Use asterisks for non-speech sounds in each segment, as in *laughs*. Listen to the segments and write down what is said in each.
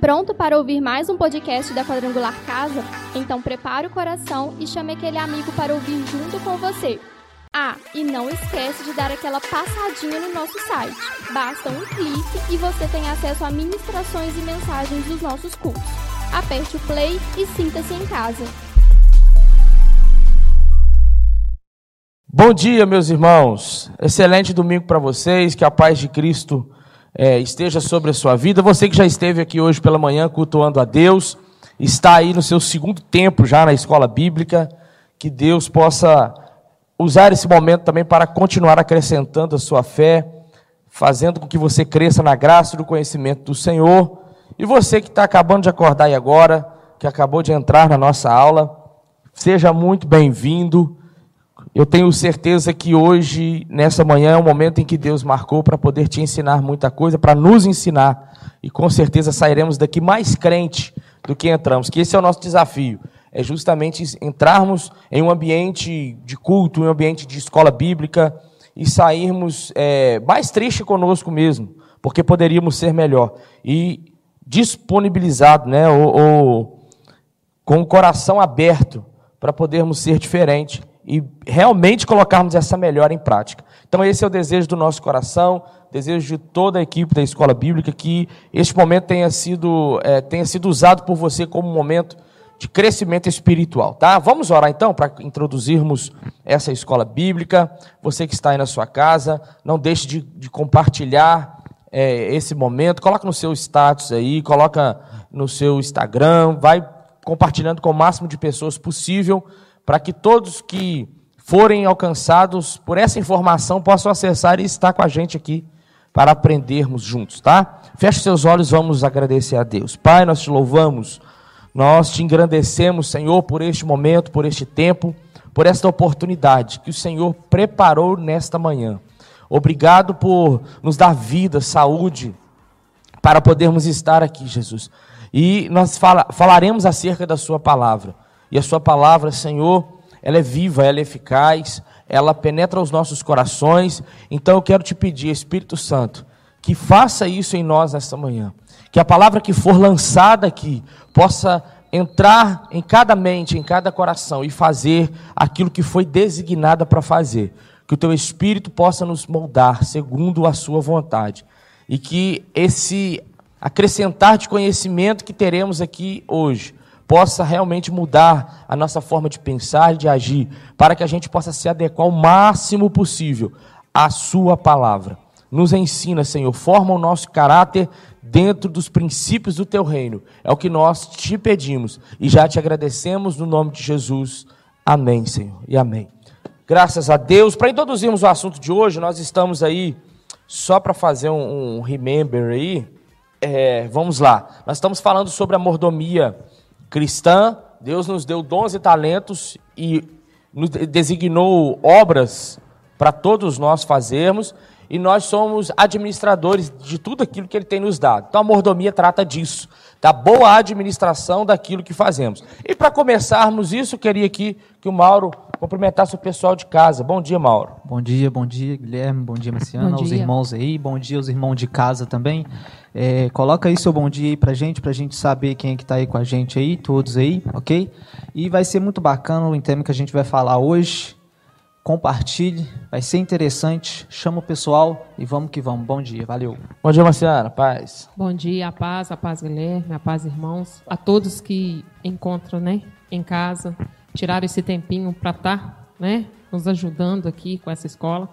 Pronto para ouvir mais um podcast da Quadrangular Casa? Então prepare o coração e chame aquele amigo para ouvir junto com você. Ah, e não esquece de dar aquela passadinha no nosso site. Basta um clique e você tem acesso a ministrações e mensagens dos nossos cultos. Aperte o play e sinta-se em casa. Bom dia, meus irmãos. Excelente domingo para vocês. Que a paz de Cristo é, esteja sobre a sua vida. Você que já esteve aqui hoje pela manhã cultuando a Deus, está aí no seu segundo tempo já na escola bíblica. Que Deus possa usar esse momento também para continuar acrescentando a sua fé, fazendo com que você cresça na graça e no conhecimento do Senhor. E você que está acabando de acordar aí agora, que acabou de entrar na nossa aula, seja muito bem-vindo. Eu tenho certeza que hoje, nessa manhã, é o momento em que Deus marcou para poder te ensinar muita coisa, para nos ensinar. E com certeza sairemos daqui mais crente do que entramos, que esse é o nosso desafio. É justamente entrarmos em um ambiente de culto, em um ambiente de escola bíblica e sairmos é, mais triste conosco mesmo, porque poderíamos ser melhor. E disponibilizado, né, ou, ou com o coração aberto para podermos ser diferente e realmente colocarmos essa melhora em prática. Então, esse é o desejo do nosso coração, desejo de toda a equipe da Escola Bíblica, que este momento tenha sido, é, tenha sido usado por você como um momento de crescimento espiritual, tá? Vamos orar então para introduzirmos essa escola bíblica. Você que está aí na sua casa, não deixe de, de compartilhar é, esse momento. Coloca no seu status aí, coloca no seu Instagram, vai compartilhando com o máximo de pessoas possível para que todos que forem alcançados por essa informação possam acessar e estar com a gente aqui para aprendermos juntos, tá? Feche seus olhos, vamos agradecer a Deus. Pai, nós te louvamos, nós te engrandecemos, Senhor, por este momento, por este tempo, por esta oportunidade que o Senhor preparou nesta manhã. Obrigado por nos dar vida, saúde, para podermos estar aqui, Jesus. E nós fala, falaremos acerca da Sua palavra. E a Sua palavra, Senhor, ela é viva, ela é eficaz, ela penetra os nossos corações. Então eu quero te pedir, Espírito Santo, que faça isso em nós nesta manhã. Que a palavra que for lançada aqui possa entrar em cada mente, em cada coração e fazer aquilo que foi designada para fazer. Que o teu Espírito possa nos moldar segundo a sua vontade. E que esse acrescentar de conhecimento que teremos aqui hoje possa realmente mudar a nossa forma de pensar e de agir, para que a gente possa se adequar o máximo possível à Sua palavra. Nos ensina, Senhor, forma o nosso caráter dentro dos princípios do Teu reino. É o que nós te pedimos e já te agradecemos no nome de Jesus. Amém, Senhor, e amém. Graças a Deus. Para introduzirmos o assunto de hoje, nós estamos aí, só para fazer um, um remember aí, é, vamos lá. Nós estamos falando sobre a mordomia cristã, Deus nos deu dons e talentos e nos designou obras para todos nós fazermos, e nós somos administradores de tudo aquilo que Ele tem nos dado. Então a mordomia trata disso, da boa administração daquilo que fazemos. E para começarmos isso, queria aqui que o Mauro cumprimentasse o pessoal de casa. Bom dia, Mauro. Bom dia, bom dia, Guilherme, bom dia, Marciana, aos irmãos aí, bom dia aos irmãos de casa também. É, coloca aí seu bom dia aí pra gente, pra gente saber quem é que tá aí com a gente aí, todos aí, ok? E vai ser muito bacana o tema que a gente vai falar hoje. Compartilhe, vai ser interessante. Chama o pessoal e vamos que vamos. Bom dia, valeu. Bom dia, Marciana, paz. Bom dia, a paz, a paz, Guilherme, a paz, irmãos. A todos que encontram, né, em casa, tiraram esse tempinho para estar, tá, né, nos ajudando aqui com essa escola,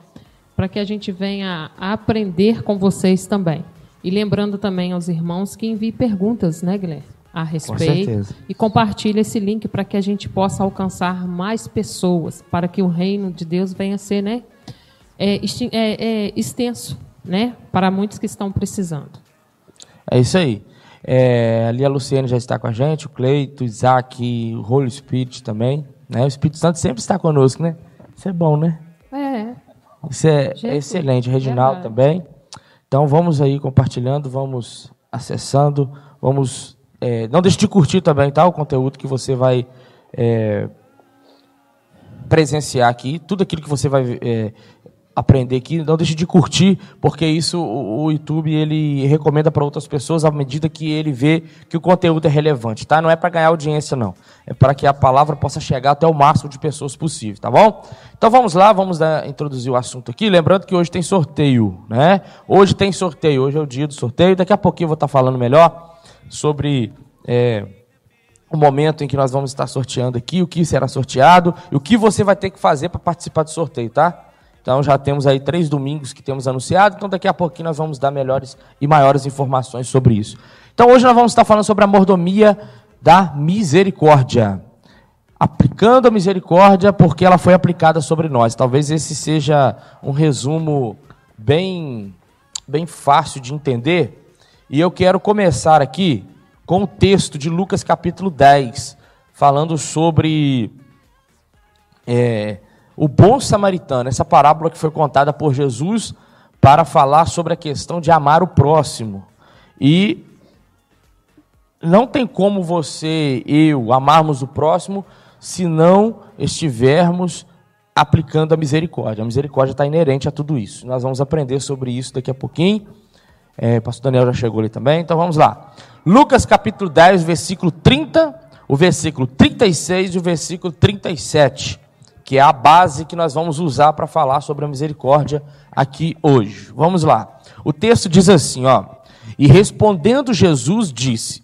para que a gente venha a aprender com vocês também. E lembrando também aos irmãos que enviem perguntas, né, Guilherme? A respeito. E compartilhe esse link para que a gente possa alcançar mais pessoas, para que o reino de Deus venha a ser né, é, é, é, extenso né, para muitos que estão precisando. É isso aí. É, ali a Luciane já está com a gente, o Cleito, o Isaac, o Holy Spirit também. Né? O Espírito Santo sempre está conosco, né? Isso é bom, né? É. Isso é, é excelente. Reginaldo também. Então vamos aí compartilhando, vamos acessando, vamos. É, não deixe de curtir também, tá? O conteúdo que você vai é, presenciar aqui, tudo aquilo que você vai é, aprender aqui, não deixe de curtir, porque isso o, YouTube ele recomenda para outras pessoas à medida que ele vê que o conteúdo é relevante, tá? Não é para ganhar audiência não, é para que a palavra possa chegar até o máximo de pessoas possível, tá bom? Então vamos lá, vamos dar, introduzir o assunto aqui, lembrando que hoje tem sorteio, né? Hoje tem sorteio, hoje é o dia do sorteio, daqui a pouquinho eu vou estar falando melhor sobre é, o momento em que nós vamos estar sorteando aqui, o que será sorteado e o que você vai ter que fazer para participar do sorteio, tá? Então já temos aí três domingos que temos anunciado, então daqui a pouquinho nós vamos dar melhores e maiores informações sobre isso. Então hoje nós vamos estar falando sobre a mordomia da misericórdia. Aplicando a misericórdia porque ela foi aplicada sobre nós. Talvez esse seja um resumo bem, bem fácil de entender. E eu quero começar aqui com o texto de Lucas capítulo 10, falando sobre é, o bom samaritano, essa parábola que foi contada por Jesus para falar sobre a questão de amar o próximo. E não tem como você, eu, amarmos o próximo se não estivermos aplicando a misericórdia. A misericórdia está inerente a tudo isso. Nós vamos aprender sobre isso daqui a pouquinho. É, pastor Daniel já chegou ali também, então vamos lá. Lucas capítulo 10, versículo 30, o versículo 36 e o versículo 37 que é a base que nós vamos usar para falar sobre a misericórdia aqui hoje. Vamos lá. O texto diz assim, ó: "E respondendo Jesus disse: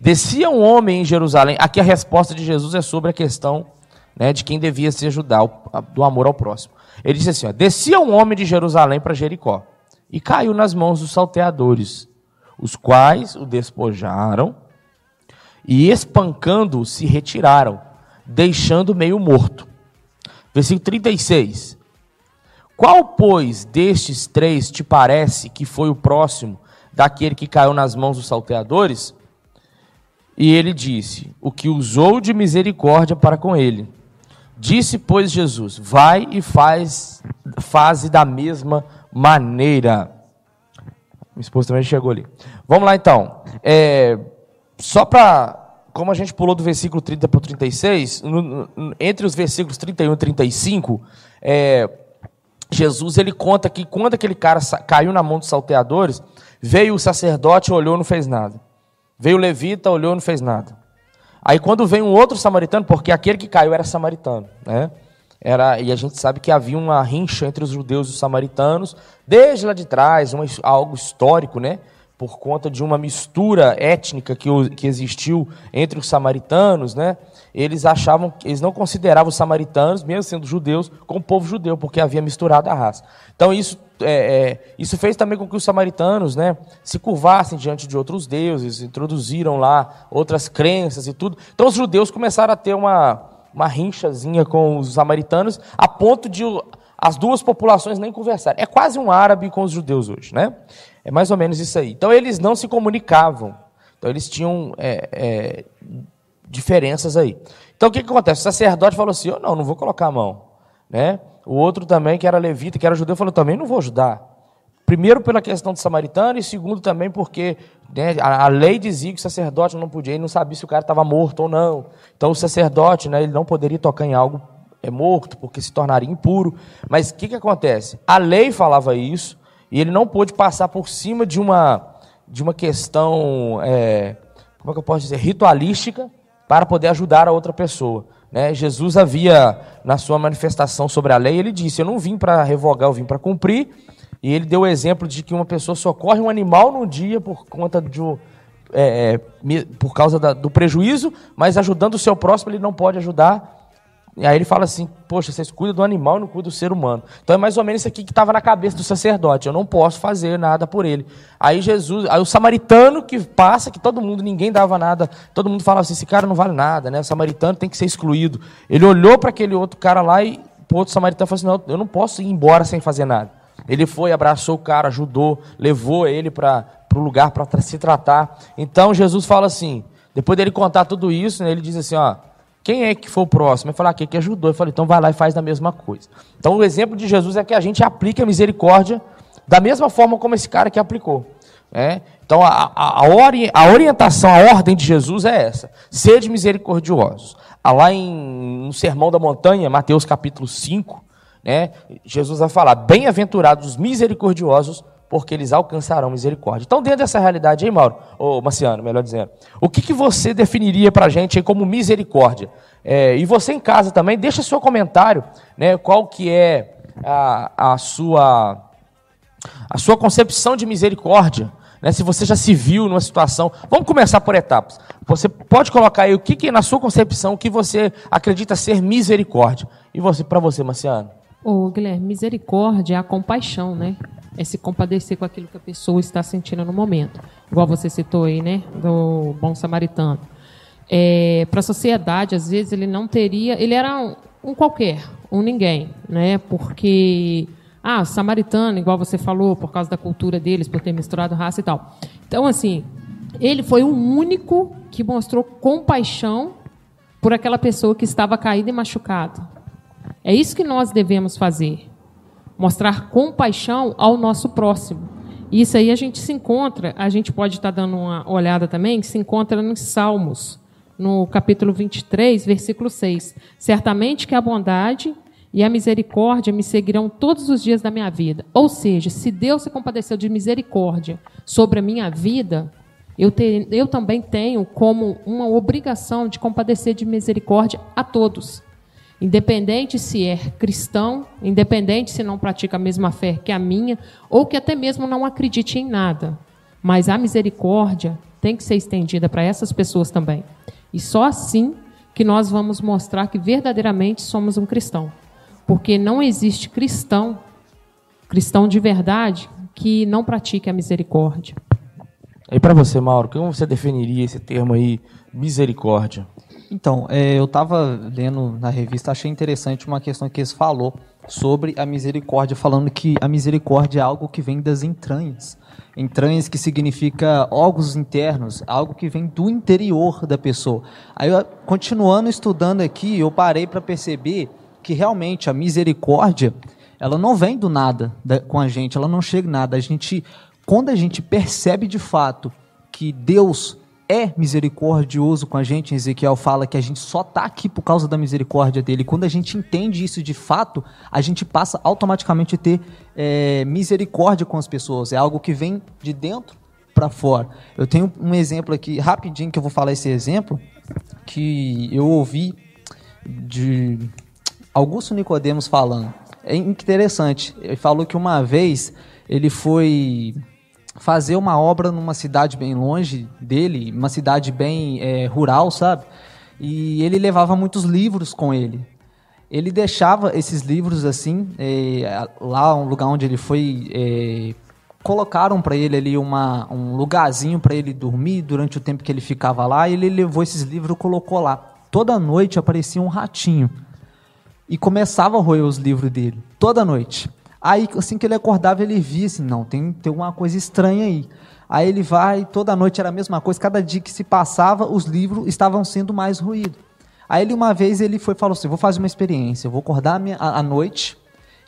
Descia um homem em Jerusalém". Aqui a resposta de Jesus é sobre a questão, né, de quem devia se ajudar do amor ao próximo. Ele disse assim, ó: "Descia um homem de Jerusalém para Jericó e caiu nas mãos dos salteadores, os quais o despojaram e espancando se retiraram, deixando meio morto. Versículo 36. Qual, pois, destes três te parece que foi o próximo daquele que caiu nas mãos dos salteadores? E ele disse: O que usou de misericórdia para com ele. Disse, pois, Jesus: Vai e faz, faze da mesma maneira. Minha esposa também chegou ali. Vamos lá então. É, só para como a gente pulou do versículo 30 para o 36, no, no, entre os versículos 31 e 35, é, Jesus ele conta que quando aquele cara caiu na mão dos salteadores, veio o sacerdote, olhou e não fez nada. Veio o levita, olhou e não fez nada. Aí quando vem um outro samaritano, porque aquele que caiu era samaritano, né? Era, e a gente sabe que havia uma rincha entre os judeus e os samaritanos, desde lá de trás, algo histórico, né? Por conta de uma mistura étnica que, que existiu entre os samaritanos, né? Eles achavam, eles não consideravam os samaritanos, mesmo sendo judeus, como povo judeu, porque havia misturado a raça. Então isso, é, é, isso fez também com que os samaritanos, né, se curvassem diante de outros deuses, introduziram lá outras crenças e tudo. Então os judeus começaram a ter uma uma rinchazinha com os samaritanos, a ponto de as duas populações nem conversarem. É quase um árabe com os judeus hoje, né? É mais ou menos isso aí. Então eles não se comunicavam. Então eles tinham é, é, diferenças aí. Então o que, que acontece? O sacerdote falou assim: oh, não, não vou colocar a mão. Né? O outro também, que era levita, que era judeu, falou: também não vou ajudar. Primeiro pela questão do samaritano e segundo também porque né, a, a, lei dizia que o sacerdote não podia, ele não sabia se o cara estava morto ou não. Então o sacerdote, né, ele não poderia tocar em algo é morto porque se tornaria impuro. Mas o que, que acontece? A lei falava isso, e ele não pôde passar por cima de uma, de uma questão, é, como é que eu posso dizer, ritualística, para poder ajudar a outra pessoa. Né? Jesus havia, na sua manifestação sobre a lei, ele disse: Eu não vim para revogar, eu vim para cumprir. E ele deu o exemplo de que uma pessoa socorre um animal no dia por conta de é, é por causa da, do prejuízo, mas ajudando o seu próximo ele não pode ajudar e aí ele fala assim: Poxa, vocês cuidam do animal e não cuidam do ser humano. Então é mais ou menos isso aqui que estava na cabeça do sacerdote. Eu não posso fazer nada por ele. Aí Jesus, aí o samaritano que passa, que todo mundo, ninguém dava nada, todo mundo falava assim: esse cara não vale nada, né? O samaritano tem que ser excluído. Ele olhou para aquele outro cara lá e o outro samaritano falou assim: Não, eu não posso ir embora sem fazer nada. Ele foi, abraçou o cara, ajudou, levou ele para o lugar para se tratar. Então Jesus fala assim: depois dele contar tudo isso, né, ele diz assim: Ó quem é que foi o próximo? Ele falou, aquele que ajudou. Eu falei, então vai lá e faz a mesma coisa. Então o exemplo de Jesus é que a gente aplica a misericórdia da mesma forma como esse cara que aplicou. É? Então a, a, a, orientação, a ordem de Jesus é essa: sede misericordiosos. Ah, lá em, no Sermão da Montanha, Mateus capítulo 5, Né? Jesus vai falar: bem-aventurados os misericordiosos, porque eles alcançarão misericórdia. Então, dentro dessa realidade aí, Mauro, ou Marciano, melhor dizendo, o que, que você definiria para a gente como misericórdia? É, e você em casa também, deixa seu comentário, né, qual que é a, a, sua, a sua concepção de misericórdia, né, se você já se viu numa situação. Vamos começar por etapas. Você pode colocar aí o que, que na sua concepção, que você acredita ser misericórdia. E você, para você, Marciano? Ô, Guilherme, misericórdia é a compaixão, né? É se compadecer com aquilo que a pessoa está sentindo no momento. Igual você citou aí, né? Do bom samaritano. É, Para a sociedade, às vezes, ele não teria. Ele era um, um qualquer, um ninguém, né? Porque. Ah, samaritano, igual você falou, por causa da cultura deles, por ter misturado raça e tal. Então, assim, ele foi o único que mostrou compaixão por aquela pessoa que estava caída e machucada. É isso que nós devemos fazer. Mostrar compaixão ao nosso próximo. Isso aí a gente se encontra, a gente pode estar dando uma olhada também, se encontra nos Salmos, no capítulo 23, versículo 6. Certamente que a bondade e a misericórdia me seguirão todos os dias da minha vida. Ou seja, se Deus se compadeceu de misericórdia sobre a minha vida, eu, ter, eu também tenho como uma obrigação de compadecer de misericórdia a todos. Independente se é cristão, independente se não pratica a mesma fé que a minha, ou que até mesmo não acredite em nada. Mas a misericórdia tem que ser estendida para essas pessoas também. E só assim que nós vamos mostrar que verdadeiramente somos um cristão. Porque não existe cristão, cristão de verdade, que não pratique a misericórdia. E para você, Mauro, como você definiria esse termo aí, misericórdia? Então, é, eu estava lendo na revista, achei interessante uma questão que eles falou sobre a misericórdia, falando que a misericórdia é algo que vem das entranhas. Entranhas que significa órgãos internos, algo que vem do interior da pessoa. Aí, continuando estudando aqui, eu parei para perceber que realmente a misericórdia, ela não vem do nada da, com a gente, ela não chega nada. A gente, quando a gente percebe de fato que Deus é misericordioso com a gente. Ezequiel fala que a gente só está aqui por causa da misericórdia dele. Quando a gente entende isso de fato, a gente passa automaticamente a ter é, misericórdia com as pessoas. É algo que vem de dentro para fora. Eu tenho um exemplo aqui, rapidinho, que eu vou falar esse exemplo, que eu ouvi de Augusto Nicodemos falando. É interessante. Ele falou que uma vez ele foi fazer uma obra numa cidade bem longe dele, uma cidade bem é, rural, sabe? E ele levava muitos livros com ele. Ele deixava esses livros assim, é, lá um lugar onde ele foi, é, colocaram para ele ali uma, um lugarzinho para ele dormir durante o tempo que ele ficava lá. E ele levou esses livros e colocou lá. Toda noite aparecia um ratinho e começava a roer os livros dele. Toda noite. Aí, assim que ele acordava, ele via assim, não, tem, tem uma coisa estranha aí. Aí ele vai, toda noite era a mesma coisa, cada dia que se passava, os livros estavam sendo mais ruídos. Aí ele, uma vez, ele foi falou assim, vou fazer uma experiência, vou acordar à noite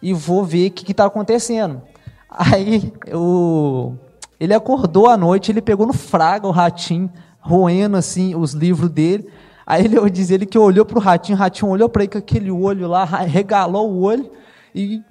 e vou ver o que está acontecendo. Aí o, ele acordou à noite, ele pegou no fraga o ratinho, roendo assim os livros dele. Aí ele diz ele que olhou para o ratinho, o ratinho olhou para ele com aquele olho lá, regalou o olho e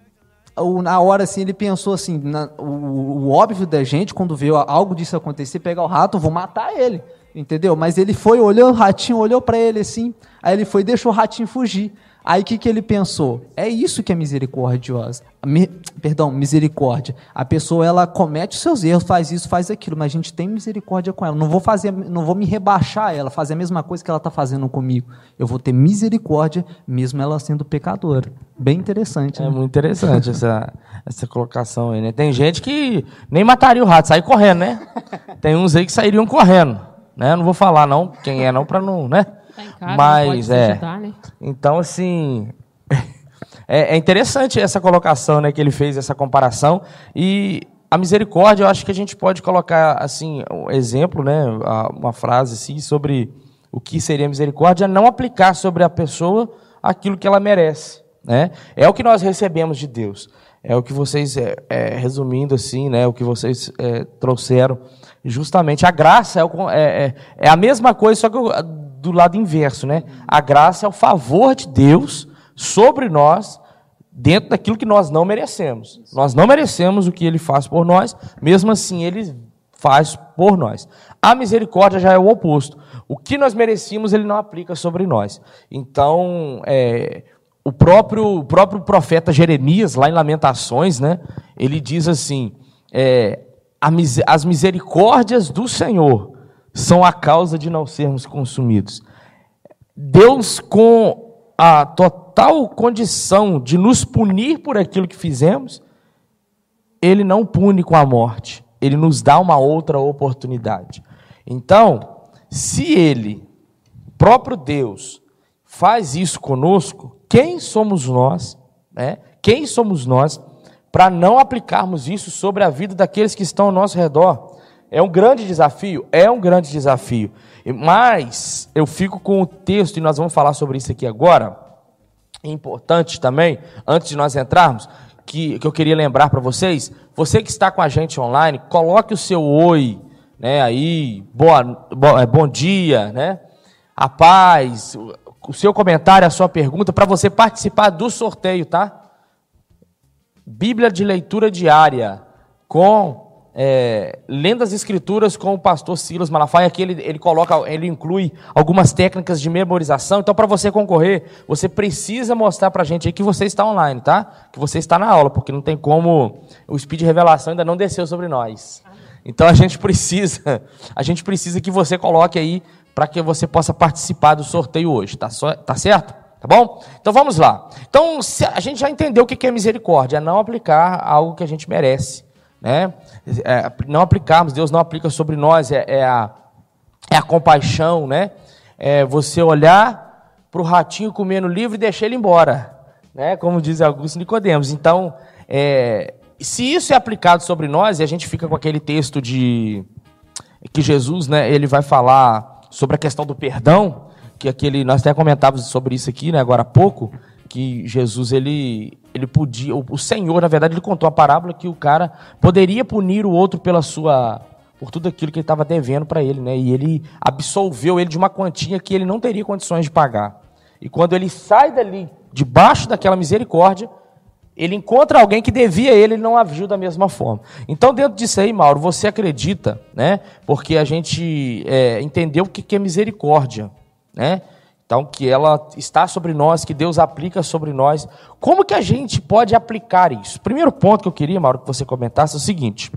na hora assim ele pensou assim, na, o, o, óbvio da gente quando vê algo disso acontecer, pegar o rato, vou matar ele, entendeu? Mas ele foi, olhou o ratinho, olhou para ele assim, aí ele foi, deixou o ratinho fugir. Aí o que, que ele pensou? É isso que é misericordiosa. Me, perdão, misericórdia. A pessoa ela comete os seus erros, faz isso, faz aquilo, mas a gente tem misericórdia com ela. Não vou fazer, não vou me rebaixar ela, fazer a mesma coisa que ela está fazendo comigo. Eu vou ter misericórdia, mesmo ela sendo pecadora. Bem interessante. É né? muito interessante essa, *laughs* essa colocação aí, né? Tem gente que nem mataria o rato, sai correndo, né? Tem uns aí que sairiam correndo, né? Não vou falar não quem é não para não, né? Tá casa, Mas é. Ajudar, né? Então assim, *laughs* é, é, interessante essa colocação, né, que ele fez essa comparação e a misericórdia, eu acho que a gente pode colocar assim um exemplo, né, uma frase assim sobre o que seria misericórdia, não aplicar sobre a pessoa aquilo que ela merece, né? É o que nós recebemos de Deus. É o que vocês, é, é, resumindo assim, né, o que vocês é, trouxeram, justamente a graça é, o, é, é, é a mesma coisa, só que do lado inverso, né? A graça é o favor de Deus sobre nós, dentro daquilo que nós não merecemos. Nós não merecemos o que ele faz por nós, mesmo assim ele faz por nós. A misericórdia já é o oposto. O que nós merecíamos, ele não aplica sobre nós. Então, é, o, próprio, o próprio profeta Jeremias, lá em Lamentações, né, ele diz assim: é, as misericórdias do Senhor são a causa de não sermos consumidos. Deus, com a total condição de nos punir por aquilo que fizemos, Ele não pune com a morte, Ele nos dá uma outra oportunidade. Então, se Ele, próprio Deus, faz isso conosco, quem somos nós, né? Quem somos nós para não aplicarmos isso sobre a vida daqueles que estão ao nosso redor? É um grande desafio? É um grande desafio. Mas eu fico com o texto, e nós vamos falar sobre isso aqui agora. É importante também, antes de nós entrarmos, que, que eu queria lembrar para vocês, você que está com a gente online, coloque o seu oi, né, aí, boa, boa, é, bom dia, né, a paz, o seu comentário, a sua pergunta, para você participar do sorteio, tá? Bíblia de leitura diária, com é, lendo as escrituras com o pastor Silas Malafaia, aqui ele, ele coloca, ele inclui algumas técnicas de memorização. Então, para você concorrer, você precisa mostrar para a gente aí que você está online, tá? Que você está na aula, porque não tem como o speed revelação ainda não desceu sobre nós. Então a gente precisa, a gente precisa que você coloque aí para que você possa participar do sorteio hoje, tá, tá certo? Tá bom? Então vamos lá. Então a gente já entendeu o que é misericórdia, é não aplicar algo que a gente merece né? É, não aplicarmos, Deus não aplica sobre nós, é, é, a, é a compaixão, né? É você olhar para o ratinho comendo livre e deixar ele embora, né? Como diz Augusto Nicodemos. Então, é, se isso é aplicado sobre nós, e a gente fica com aquele texto de que Jesus, né, ele vai falar sobre a questão do perdão, que aquele nós até comentávamos sobre isso aqui, né, agora há pouco, que Jesus ele ele podia, o Senhor, na verdade, ele contou a parábola que o cara poderia punir o outro pela sua por tudo aquilo que ele estava devendo para ele, né? E ele absolveu ele de uma quantia que ele não teria condições de pagar. E quando ele sai dali, debaixo daquela misericórdia, ele encontra alguém que devia ele, ele não agiu da mesma forma. Então, dentro disso aí, Mauro, você acredita, né? Porque a gente é, entendeu o que é misericórdia, né? Então, que ela está sobre nós, que Deus aplica sobre nós. Como que a gente pode aplicar isso? Primeiro ponto que eu queria, Mauro, que você comentasse é o seguinte,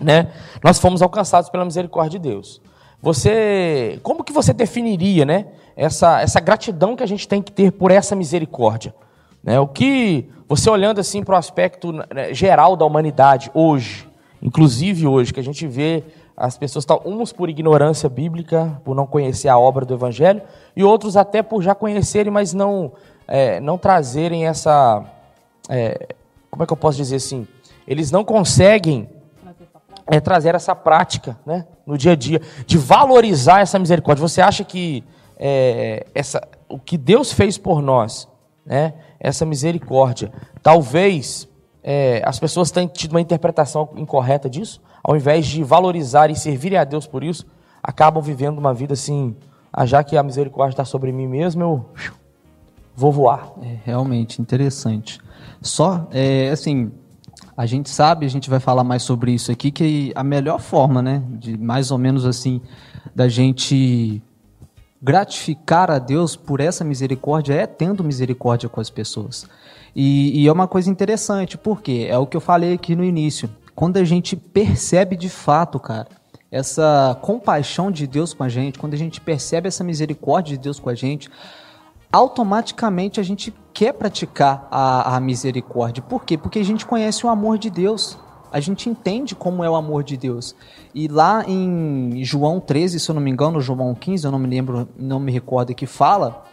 né? Nós fomos alcançados pela misericórdia de Deus. Você, como que você definiria, né, essa, essa gratidão que a gente tem que ter por essa misericórdia? Né? O que você olhando assim para o aspecto né, geral da humanidade hoje, inclusive hoje, que a gente vê as pessoas estão, uns por ignorância bíblica, por não conhecer a obra do Evangelho, e outros até por já conhecerem, mas não, é, não trazerem essa. É, como é que eu posso dizer assim? Eles não conseguem é, trazer essa prática né, no dia a dia, de valorizar essa misericórdia. Você acha que é, essa, o que Deus fez por nós, né, essa misericórdia, talvez é, as pessoas tenham tido uma interpretação incorreta disso? Ao invés de valorizar e servir a Deus por isso, acabam vivendo uma vida assim, ah, já que a misericórdia está sobre mim mesmo, eu vou voar. É realmente interessante. Só, é, assim, a gente sabe, a gente vai falar mais sobre isso aqui, que a melhor forma, né, de mais ou menos assim, da gente gratificar a Deus por essa misericórdia é tendo misericórdia com as pessoas. E, e é uma coisa interessante, porque é o que eu falei aqui no início quando a gente percebe de fato, cara, essa compaixão de Deus com a gente, quando a gente percebe essa misericórdia de Deus com a gente, automaticamente a gente quer praticar a, a misericórdia. Por quê? Porque a gente conhece o amor de Deus. A gente entende como é o amor de Deus. E lá em João 13, se eu não me engano, João 15, eu não me lembro, não me recordo que fala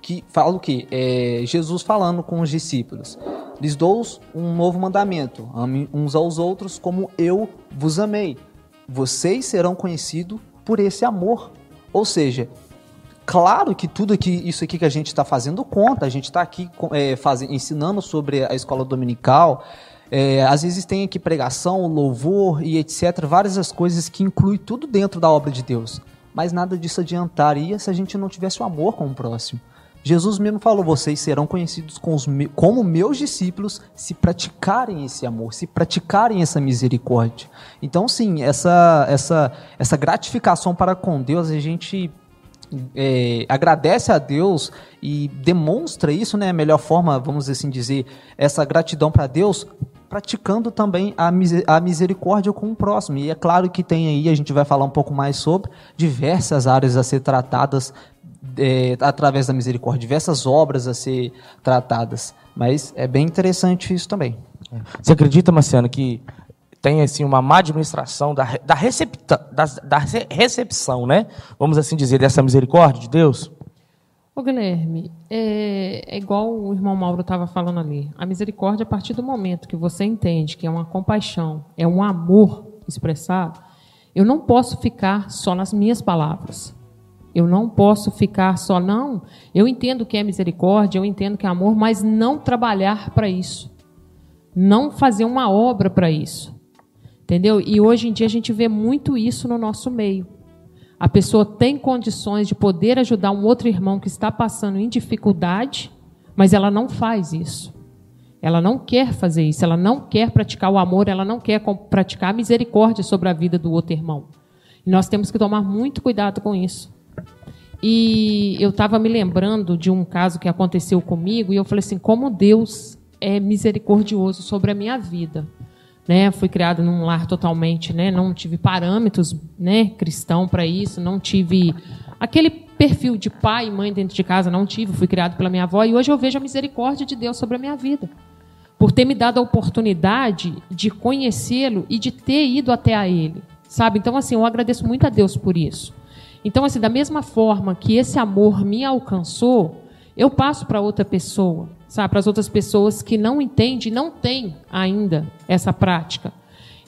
que fala o que? É, Jesus falando com os discípulos. Lhes dou um novo mandamento: amem uns aos outros como eu vos amei. Vocês serão conhecidos por esse amor. Ou seja, claro que tudo aqui, isso aqui que a gente está fazendo conta. A gente está aqui é, faz, ensinando sobre a escola dominical. É, às vezes tem aqui pregação, louvor e etc. Várias as coisas que inclui tudo dentro da obra de Deus. Mas nada disso adiantaria se a gente não tivesse o amor com o próximo. Jesus mesmo falou: vocês serão conhecidos como meus discípulos se praticarem esse amor, se praticarem essa misericórdia. Então, sim, essa, essa, essa gratificação para com Deus, a gente é, agradece a Deus e demonstra isso, né? A melhor forma, vamos assim dizer, essa gratidão para Deus, praticando também a, misericórdia com o próximo. E é claro que tem aí, a gente vai falar um pouco mais sobre diversas áreas a ser tratadas é, através da misericórdia, diversas obras a ser tratadas. Mas é bem interessante isso também. Você acredita, Marciano, que tem assim uma má administração da, da, recepta, da, da recepção, né? Vamos assim dizer, dessa misericórdia de Deus? Ô Guilherme, é, é igual o irmão Mauro estava falando ali. A misericórdia, a partir do momento que você entende que é uma compaixão, é um amor expressado, eu não posso ficar só nas minhas palavras. Eu não posso ficar só, não. Eu entendo que é misericórdia, eu entendo que é amor, mas não trabalhar para isso. Não fazer uma obra para isso. Entendeu? E hoje em dia a gente vê muito isso no nosso meio. A pessoa tem condições de poder ajudar um outro irmão que está passando em dificuldade, mas ela não faz isso. Ela não quer fazer isso, ela não quer praticar o amor, ela não quer praticar a misericórdia sobre a vida do outro irmão. E nós temos que tomar muito cuidado com isso. E eu estava me lembrando de um caso que aconteceu comigo, e eu falei assim: como Deus é misericordioso sobre a minha vida. Né? Fui criada num lar totalmente, né? não tive parâmetros né, cristão para isso, não tive aquele perfil de pai e mãe dentro de casa, não tive, fui criado pela minha avó, e hoje eu vejo a misericórdia de Deus sobre a minha vida. Por ter me dado a oportunidade de conhecê-lo e de ter ido até a ele. Sabe? Então, assim, eu agradeço muito a Deus por isso. Então, assim, da mesma forma que esse amor me alcançou, eu passo para outra pessoa, sabe? Para as outras pessoas que não entendem, não têm ainda essa prática.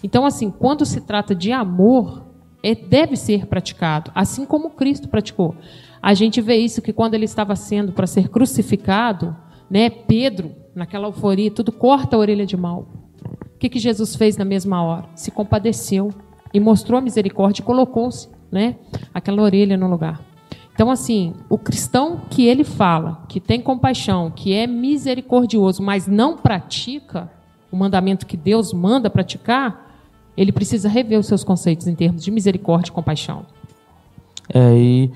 Então, assim, quando se trata de amor, é, deve ser praticado, assim como Cristo praticou. A gente vê isso que quando ele estava sendo para ser crucificado, né, Pedro, naquela euforia, tudo corta a orelha de mal. O que, que Jesus fez na mesma hora? Se compadeceu e mostrou a misericórdia e colocou-se né, aquela orelha no lugar. Então, assim, o cristão que ele fala, que tem compaixão, que é misericordioso, mas não pratica o mandamento que Deus manda praticar, ele precisa rever os seus conceitos em termos de misericórdia e compaixão. É, e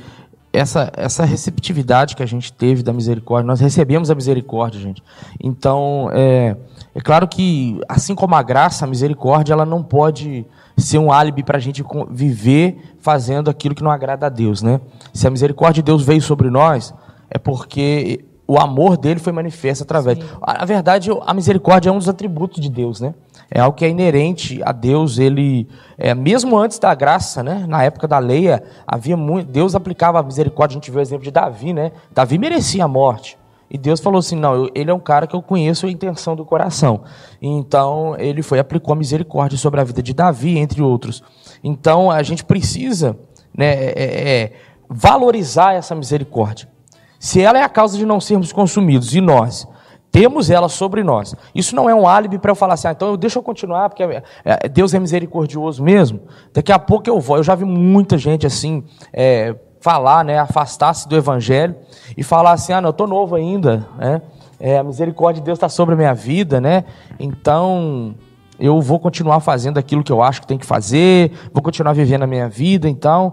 essa, essa receptividade que a gente teve da misericórdia, nós recebemos a misericórdia, gente. Então, é, é claro que, assim como a graça, a misericórdia, ela não pode ser um álibi para a gente viver fazendo aquilo que não agrada a Deus, né? Se a misericórdia de Deus veio sobre nós, é porque o amor dele foi manifesto através. A, verdade, a misericórdia é um dos atributos de Deus, né? É algo que é inerente a Deus. Ele, é, mesmo antes da graça, né? Na época da lei, havia muito, Deus aplicava a misericórdia. A gente vê o exemplo de Davi, né? Davi merecia a morte. E Deus falou assim: não, ele é um cara que eu conheço a intenção do coração. Então ele foi aplicou a misericórdia sobre a vida de Davi, entre outros. Então a gente precisa né, é, é, é, valorizar essa misericórdia. Se ela é a causa de não sermos consumidos e nós temos ela sobre nós, isso não é um álibi para eu falar assim, ah, então deixa eu continuar, porque é, Deus é misericordioso mesmo. Daqui a pouco eu vou. Eu já vi muita gente assim. É, falar, né, afastar-se do evangelho e falar assim: ah, não, eu estou novo ainda, né? É, a misericórdia de Deus está sobre a minha vida, né? Então eu vou continuar fazendo aquilo que eu acho que tem que fazer, vou continuar vivendo a minha vida. Então,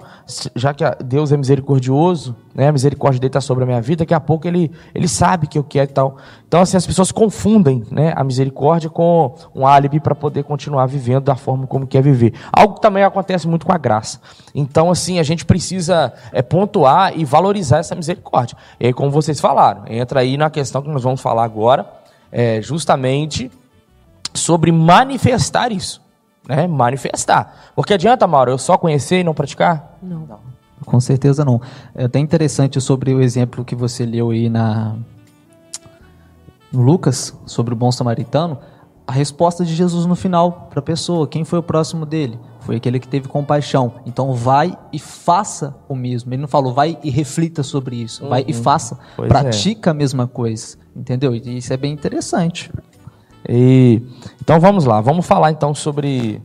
já que Deus é misericordioso, né, a misericórdia dele está sobre a minha vida, daqui a pouco ele, ele sabe que eu quero e tal. Então, assim, as pessoas confundem né, a misericórdia com um álibi para poder continuar vivendo da forma como quer viver. Algo que também acontece muito com a graça. Então, assim, a gente precisa é, pontuar e valorizar essa misericórdia. E aí, como vocês falaram, entra aí na questão que nós vamos falar agora, é, justamente sobre manifestar isso. Né? Manifestar. Porque adianta, Mauro, eu só conhecer e não praticar? Não. não. Com certeza não. É até interessante sobre o exemplo que você leu aí na no Lucas, sobre o bom samaritano, a resposta de Jesus no final para a pessoa, quem foi o próximo dele? Foi aquele que teve compaixão. Então vai e faça o mesmo. Ele não falou vai e reflita sobre isso. Uhum. Vai e uhum. faça. Pois pratica é. a mesma coisa. Entendeu? E isso é bem interessante. E, então vamos lá, vamos falar então sobre.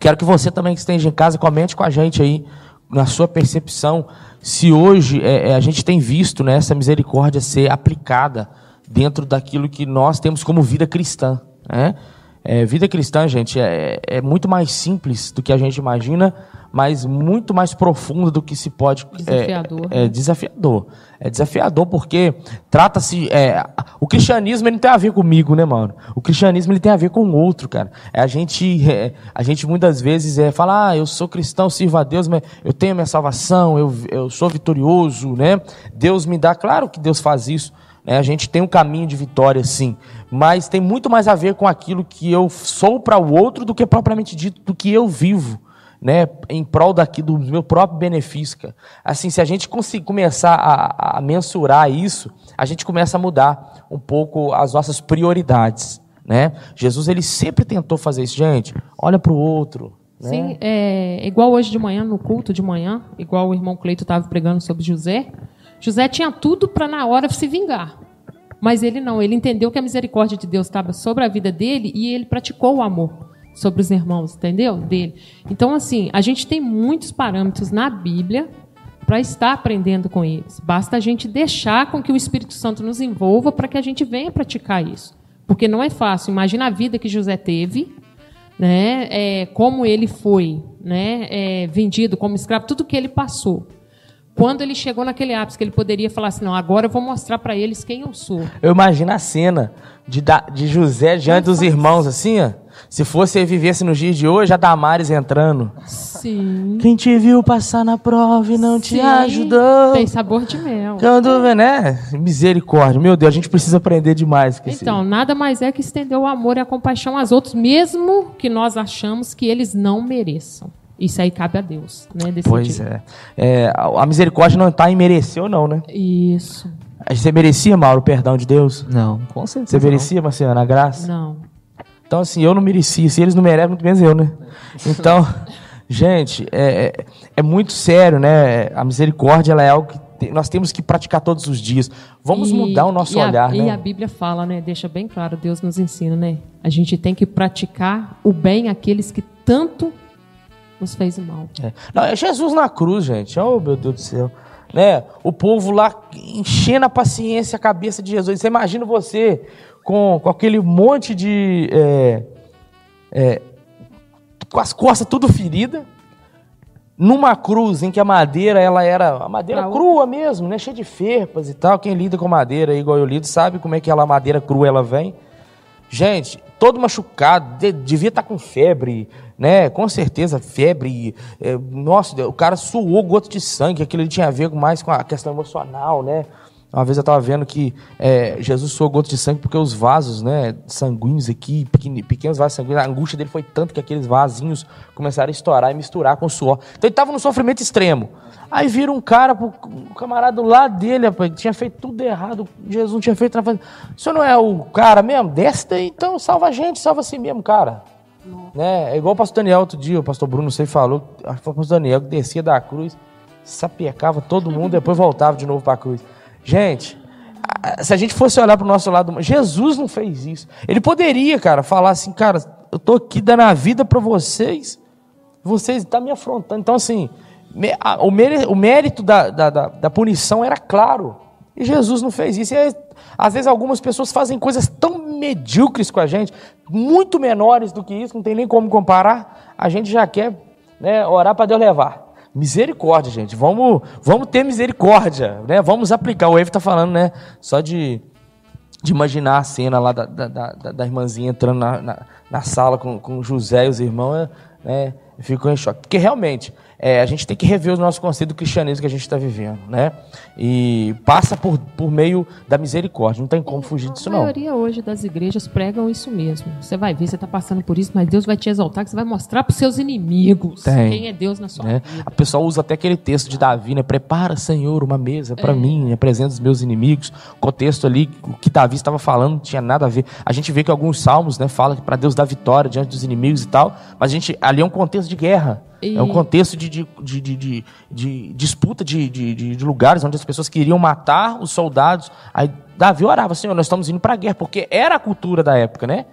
Quero que você também que esteja em casa comente com a gente aí na sua percepção, se hoje é, é, a gente tem visto né, essa misericórdia ser aplicada dentro daquilo que nós temos como vida cristã. Né? É, vida cristã, gente, é, é muito mais simples do que a gente imagina, mas muito mais profunda do que se pode. Desafiador. É, é desafiador. É desafiador porque trata-se. É, o cristianismo ele não tem a ver comigo, né, mano? O cristianismo ele tem a ver com o outro, cara. É, a, gente, é, a gente muitas vezes é, fala, ah, eu sou cristão, sirvo a Deus, mas eu tenho minha salvação, eu, eu sou vitorioso, né? Deus me dá. Claro que Deus faz isso. Né? A gente tem um caminho de vitória, sim, mas tem muito mais a ver com aquilo que eu sou para o outro do que propriamente dito do que eu vivo. Né, em prol daqui do meu próprio benefício. Cara. Assim, se a gente conseguir começar a, a, mensurar isso, a gente começa a mudar um pouco as nossas prioridades. Né? Jesus ele sempre tentou fazer isso, gente. Olha para o outro. Né? Sim, é igual hoje de manhã no culto de manhã, igual o irmão Cleito estava pregando sobre José. José tinha tudo para na hora se vingar. Mas ele não, ele entendeu que a misericórdia de Deus estava sobre a vida dele e ele praticou o amor sobre os irmãos, entendeu? Dele. Então, assim, a gente tem muitos parâmetros na Bíblia para estar aprendendo com eles. Basta a gente deixar com que o Espírito Santo nos envolva para que a gente venha praticar isso. Porque não é fácil. Imagina a vida que José teve, né? É, como ele foi né? É, vendido como escravo, tudo que ele passou quando ele chegou naquele ápice que ele poderia falar assim, não, agora eu vou mostrar para eles quem eu sou. Eu imagino a cena de, de José diante dos irmãos, assim, ó. Se fosse ele vivesse nos dias de hoje, a Damares entrando. Sim. Quem te viu passar na prova e não Sim. te ajudou. Tem sabor de mel. Quando, né? Misericórdia. Meu Deus, a gente precisa aprender demais. então, esse... nada mais é que estender o amor e a compaixão aos outros, mesmo que nós achamos que eles não mereçam. Isso aí cabe a Deus, né? Decidir. Pois é. é. A misericórdia não está em merecer ou não, né? Isso. Você merecia, Mauro, o perdão de Deus? Não, com certeza. Você merecia, Marciana, a graça? Não. Então, assim, eu não merecia. Se eles não merecem, muito menos eu, né? Então, *laughs* gente, é, é, é muito sério, né? A misericórdia ela é algo que nós temos que praticar todos os dias. Vamos e, mudar o nosso olhar, a, né? E a Bíblia fala, né? Deixa bem claro, Deus nos ensina, né? A gente tem que praticar o bem àqueles que tanto nos fez mal. É. Não, é Jesus na cruz, gente. Oh, meu Deus do céu. Né? O povo lá enchendo a paciência, a cabeça de Jesus. Você imagina você com, com aquele monte de. É, é, com as costas tudo ferida, numa cruz em que a madeira ela era a madeira pra crua mesmo, né, cheia de ferpas e tal. Quem lida com madeira, igual eu lido, sabe como é que ela madeira crua ela vem. Gente, todo machucado, devia estar tá com febre, né? Com certeza, febre. É, nossa, o cara suou gota de sangue, aquilo tinha a ver mais com a questão emocional, né? Uma vez eu estava vendo que é, Jesus suou gota de sangue porque os vasos né, sanguíneos aqui, pequenos vasos sanguíneos, a angústia dele foi tanto que aqueles vasinhos começaram a estourar e misturar com o suor. Então ele estava no sofrimento extremo. Aí vira um cara, um camarada lá dele, rapaz, tinha feito tudo errado, Jesus não tinha feito nada. O senhor não é o cara mesmo? Desce daí, então salva a gente, salva si mesmo, cara. Né? É igual o pastor Daniel outro dia, o pastor Bruno, você falou, acho que foi o pastor Daniel que descia da cruz, sapiecava todo mundo, depois voltava de novo para a cruz. Gente, se a gente fosse olhar para o nosso lado, Jesus não fez isso. Ele poderia, cara, falar assim, cara, eu tô aqui dando a vida para vocês, vocês estão tá me afrontando. Então, assim, o mérito da, da, da, punição era claro. E Jesus não fez isso. E aí, às vezes algumas pessoas fazem coisas tão medíocres com a gente, muito menores do que isso, não tem nem como comparar. A gente já quer né, orar para Deus levar. Misericórdia, gente. Vamos, vamos ter misericórdia, né? Vamos aplicar. O Evo está falando, né? Só de, de imaginar a cena lá da, da, da, da irmãzinha entrando na, na, na, sala com, com José e os irmãos, né? Ficou em choque. Porque realmente, é, a gente tem que rever o nosso conceito do cristianismo que a gente está vivendo, né? E passa por, por meio da misericórdia, não tem como fugir disso não. A maioria hoje das igrejas pregam isso mesmo. Você vai ver, você está passando por isso, mas Deus vai te exaltar, que você vai mostrar para os seus inimigos tem, quem é Deus na sua é. vida. A pessoa usa até aquele texto de Davi, né? Prepara, Senhor, uma mesa para é. mim, apresenta os meus inimigos. O contexto ali, o que Davi estava falando, não tinha nada a ver. A gente vê que alguns salmos, né, fala que para Deus dar vitória diante dos inimigos e tal, mas a gente ali é um contexto de guerra. E... É um contexto de, de, de, de, de disputa de, de, de, lugares onde as pessoas queriam matar os soldados. Aí Davi orava, Senhor, nós estamos indo para a guerra, porque era a cultura da época, né?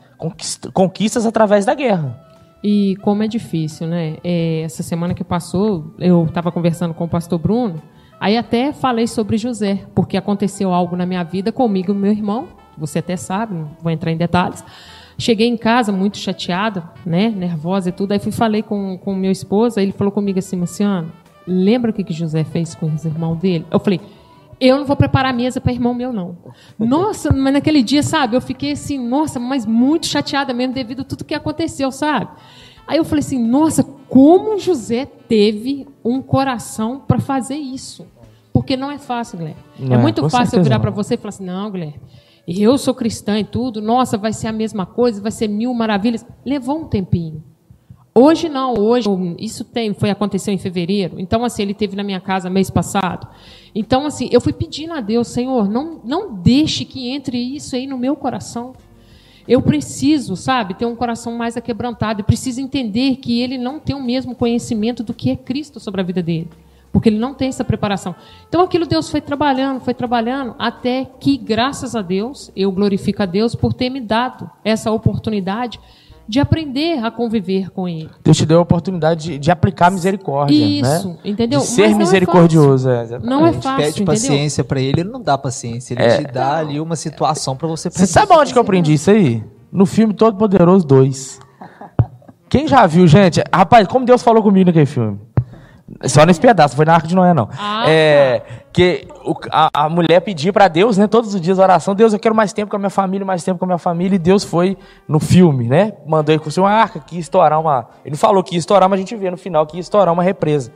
Conquistas através da guerra. E como é difícil, né? É, essa semana que passou, eu estava conversando com o pastor Bruno, aí até falei sobre José, porque aconteceu algo na minha vida comigo e meu irmão, você até sabe, não vou entrar em detalhes. Cheguei em casa muito chateada, né, nervosa e tudo, aí fui falei com o meu esposo, aí ele falou comigo assim, Luciano, lembra o que, que José fez com os irmãos dele? Eu falei, eu não vou preparar a mesa para irmão meu, não. *laughs* Nossa, mas naquele dia, sabe, eu fiquei assim, nossa, mas muito chateada mesmo devido a tudo que aconteceu, sabe? Aí eu falei assim, nossa, como José teve um coração para fazer isso? Porque não é fácil, Guilherme. é, é muito fácil eu virar para você e falar assim, não, Guilherme, eu sou cristã e tudo, nossa, vai ser a mesma coisa, vai ser mil maravilhas. Levou um tempinho. Hoje não, hoje isso tem, foi aconteceu em fevereiro. Então assim, ele teve na minha casa mês passado. Então assim, eu fui pedindo a Deus, Senhor, não não deixe que entre isso aí no meu coração. Eu preciso, sabe, ter um coração mais aquebrantado e preciso entender que ele não tem o mesmo conhecimento do que é Cristo sobre a vida dele, porque ele não tem essa preparação. Então aquilo Deus foi trabalhando, foi trabalhando até que graças a Deus, eu glorifico a Deus por ter me dado essa oportunidade de aprender a conviver com ele. Deus te deu a oportunidade de, de aplicar misericórdia. Né? Isso, né? entendeu? De ser não misericordioso. É é, não é fácil. A gente pede paciência para ele, ele não dá paciência. Ele é. te dá ali uma situação para você Você sabe onde que eu aprendi isso aí? No filme Todo Poderoso 2. *laughs* Quem já viu, gente? Rapaz, como Deus falou comigo naquele filme. Só nesse pedaço, foi na Arca de Noé, não. Ah, é, tá. que o, a, a, mulher pedia para Deus, né, todos os dias oração, Deus, eu quero mais tempo com a minha família, mais tempo com a minha família, e Deus foi no filme, né? Mandou ele construir uma arca que ia estourar uma. Ele falou que ia estourar, mas a gente vê no final que ia estourar uma represa.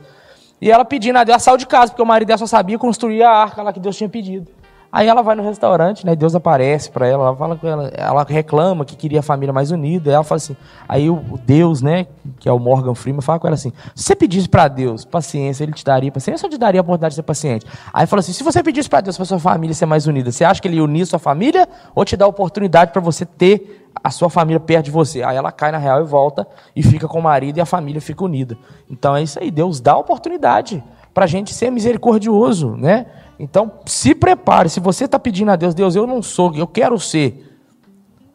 E ela pedindo a Deus, ela saiu de casa, porque o marido dela só sabia construir a arca lá que Deus tinha pedido. Aí ela vai no restaurante, né? Deus aparece para ela, ela fala com ela, ela reclama que queria a família mais unida. Ela fala assim, aí o Deus, né, que é o Morgan Freeman, fala com ela assim: se você pedisse para Deus paciência, ele te daria paciência ou te daria a oportunidade de ser paciente? Aí fala assim: se você pedisse para Deus para sua família ser mais unida, você acha que ele ia unir sua família ou te dá a oportunidade para você ter a sua família perto de você? Aí ela cai na real e volta e fica com o marido e a família fica unida. Então é isso aí, Deus dá oportunidade para gente ser misericordioso, né? Então, se prepare. Se você está pedindo a Deus, Deus, eu não sou, eu quero ser.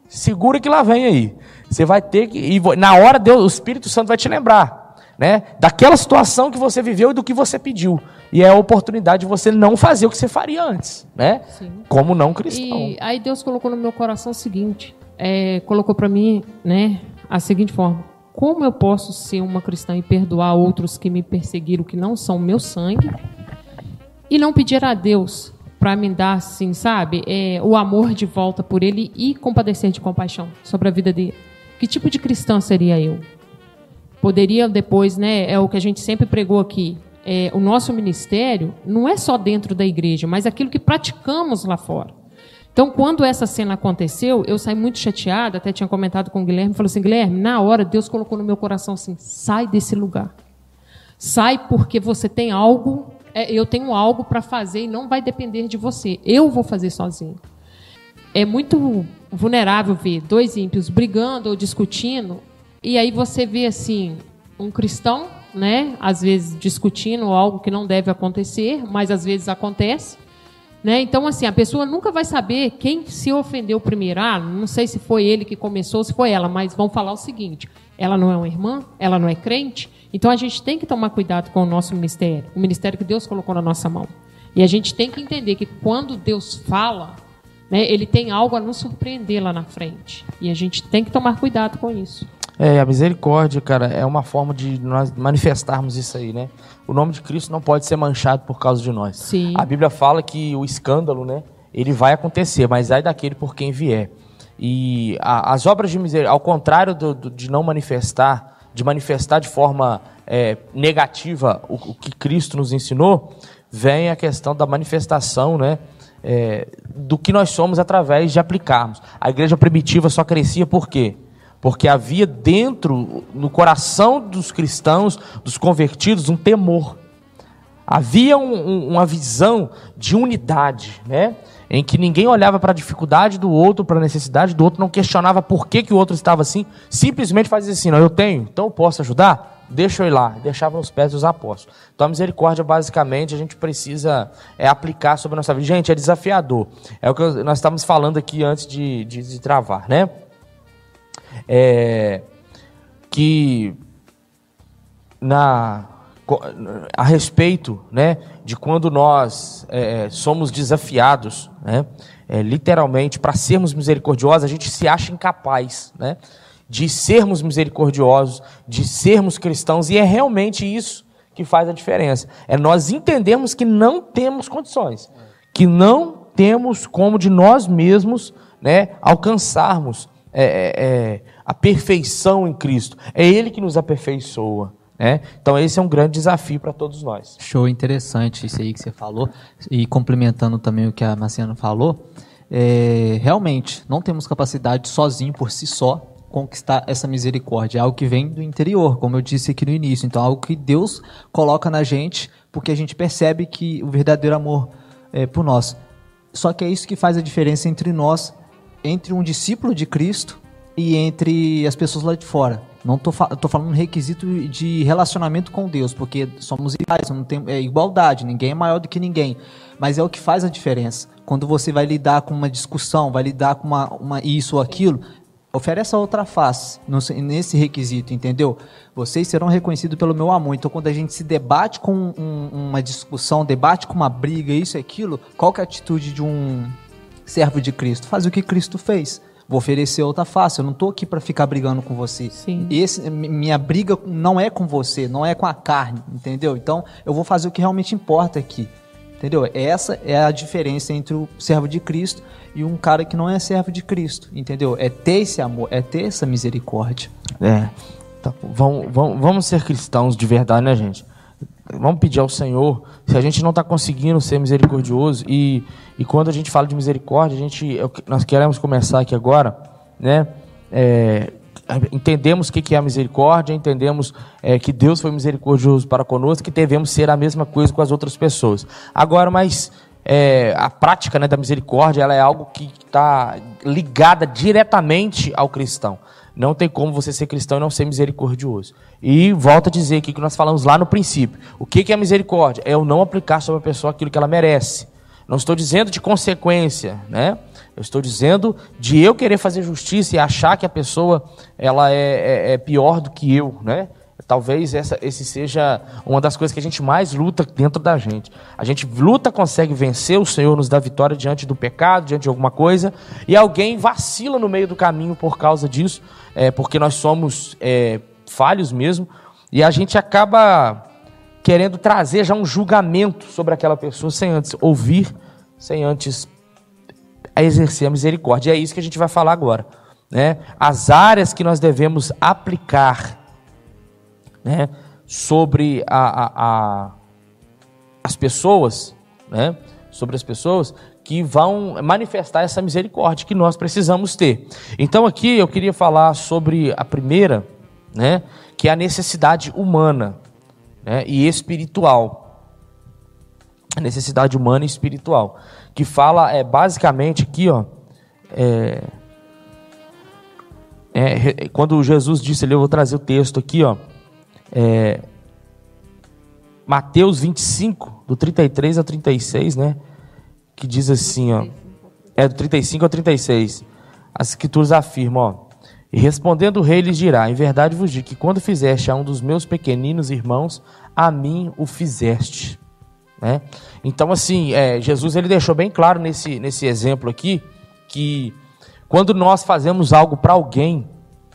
Segura que lá vem aí. Você vai ter que. E na hora, Deus, o Espírito Santo vai te lembrar. Né? Daquela situação que você viveu e do que você pediu. E é a oportunidade de você não fazer o que você faria antes. Né? Sim. Como não cristão. E aí Deus colocou no meu coração o seguinte: é, colocou para mim né, a seguinte forma. Como eu posso ser uma cristã e perdoar outros que me perseguiram, que não são meu sangue, e não pedir a Deus para me dar, assim, sabe, é, o amor de volta por Ele e compadecer de compaixão sobre a vida dele. Que tipo de cristã seria eu? Poderia depois, né? É o que a gente sempre pregou aqui. É, o nosso ministério não é só dentro da igreja, mas aquilo que praticamos lá fora. Então, quando essa cena aconteceu, eu saí muito chateada, até tinha comentado com o Guilherme, falou assim, Guilherme, na hora Deus colocou no meu coração assim, sai desse lugar. Sai porque você tem algo é, eu tenho algo para fazer e não vai depender de você. Eu vou fazer sozinho. É muito vulnerável ver dois ímpios brigando ou discutindo e aí você vê assim um cristão, né, às vezes discutindo algo que não deve acontecer, mas às vezes acontece. Né? Então, assim, a pessoa nunca vai saber quem se ofendeu primeiro. Ah, não sei se foi ele que começou, se foi ela, mas vão falar o seguinte: ela não é uma irmã, ela não é crente, então a gente tem que tomar cuidado com o nosso ministério, o ministério que Deus colocou na nossa mão. E a gente tem que entender que quando Deus fala, né, ele tem algo a nos surpreender lá na frente. E a gente tem que tomar cuidado com isso. É, a misericórdia, cara, é uma forma de nós manifestarmos isso aí, né? O nome de Cristo não pode ser manchado por causa de nós. Sim. A Bíblia fala que o escândalo, né, ele vai acontecer, mas ai daquele por quem vier. E a, as obras de misericórdia, ao contrário do, do, de não manifestar de manifestar de forma é, negativa o, o, que Cristo nos ensinou, vem a questão da manifestação né, é, do que nós somos através de aplicarmos. A igreja primitiva só crescia por quê? Porque havia dentro, no coração dos cristãos, dos convertidos, um temor. Havia um, um, uma visão de unidade, né? Em que ninguém olhava para a dificuldade do outro, para a necessidade do outro, não questionava por que, que o outro estava assim, simplesmente fazia assim: não, eu tenho, então eu posso ajudar? Deixa eu ir lá, deixava nos pés dos apóstolos. Então a misericórdia, basicamente, a gente precisa é, aplicar sobre a nossa vida. Gente, é desafiador. É o que nós estávamos falando aqui antes de, de, de travar, né? É, que na a respeito né, de quando nós é, somos desafiados, né, é, literalmente, para sermos misericordiosos, a gente se acha incapaz né, de sermos misericordiosos, de sermos cristãos, e é realmente isso que faz a diferença. É nós entendermos que não temos condições, que não temos como de nós mesmos né, alcançarmos é, é, é a perfeição em Cristo. É Ele que nos aperfeiçoa. Né? Então, esse é um grande desafio para todos nós. Show, interessante isso aí que você falou. E complementando também o que a Marciana falou, é, realmente, não temos capacidade sozinho, por si só, conquistar essa misericórdia. É algo que vem do interior, como eu disse aqui no início. Então, é algo que Deus coloca na gente, porque a gente percebe que o verdadeiro amor é por nós. Só que é isso que faz a diferença entre nós, entre um discípulo de Cristo e entre as pessoas lá de fora. Não tô, tô falando requisito de relacionamento com Deus, porque somos iguais, não tem é igualdade, ninguém é maior do que ninguém. Mas é o que faz a diferença. Quando você vai lidar com uma discussão, vai lidar com uma, uma isso ou aquilo, ofereça outra face nesse requisito, entendeu? Vocês serão reconhecidos pelo meu amor. Então, quando a gente se debate com um, uma discussão, debate com uma briga, isso e aquilo, qual que é a atitude de um servo de Cristo? Faz o que Cristo fez vou oferecer outra face. Eu não estou aqui para ficar brigando com você. Sim. Esse, minha briga não é com você, não é com a carne, entendeu? Então eu vou fazer o que realmente importa aqui. Entendeu? Essa é a diferença entre o servo de Cristo e um cara que não é servo de Cristo, entendeu? É ter esse amor, é ter essa misericórdia. É. Tá, vamos, vamos, vamos ser cristãos de verdade, né, gente? Vamos pedir ao Senhor, se a gente não está conseguindo ser misericordioso, e, e quando a gente fala de misericórdia, a gente, nós queremos começar aqui agora, né? É, entendemos o que é a misericórdia, entendemos é, que Deus foi misericordioso para conosco, que devemos ser a mesma coisa com as outras pessoas. Agora, mas é, a prática né, da misericórdia ela é algo que está ligada diretamente ao cristão. Não tem como você ser cristão e não ser misericordioso. E volto a dizer aqui que nós falamos lá no princípio. O que é misericórdia? É eu não aplicar sobre a pessoa aquilo que ela merece. Não estou dizendo de consequência, né? Eu estou dizendo de eu querer fazer justiça e achar que a pessoa ela é, é, é pior do que eu, né? Talvez essa esse seja uma das coisas que a gente mais luta dentro da gente. A gente luta, consegue vencer, o Senhor nos dá vitória diante do pecado, diante de alguma coisa, e alguém vacila no meio do caminho por causa disso, é, porque nós somos é, falhos mesmo, e a gente acaba querendo trazer já um julgamento sobre aquela pessoa sem antes ouvir, sem antes exercer a misericórdia. E é isso que a gente vai falar agora. Né? As áreas que nós devemos aplicar né, sobre a, a, a, as pessoas, né, sobre as pessoas que vão manifestar essa misericórdia que nós precisamos ter. Então aqui eu queria falar sobre a primeira, né, que é a necessidade humana né, e espiritual. A necessidade humana e espiritual, que fala é basicamente aqui, ó, é, é, quando Jesus disse eu vou trazer o texto aqui, ó, é, Mateus 25, do 33 a 36, né? Que diz assim, ó. É do 35 a 36. As escrituras afirmam, ó. E respondendo o rei lhes dirá: Em verdade vos digo que quando fizeste a um dos meus pequeninos irmãos, a mim o fizeste. Né? Então, assim, é, Jesus ele deixou bem claro nesse, nesse exemplo aqui que quando nós fazemos algo para alguém,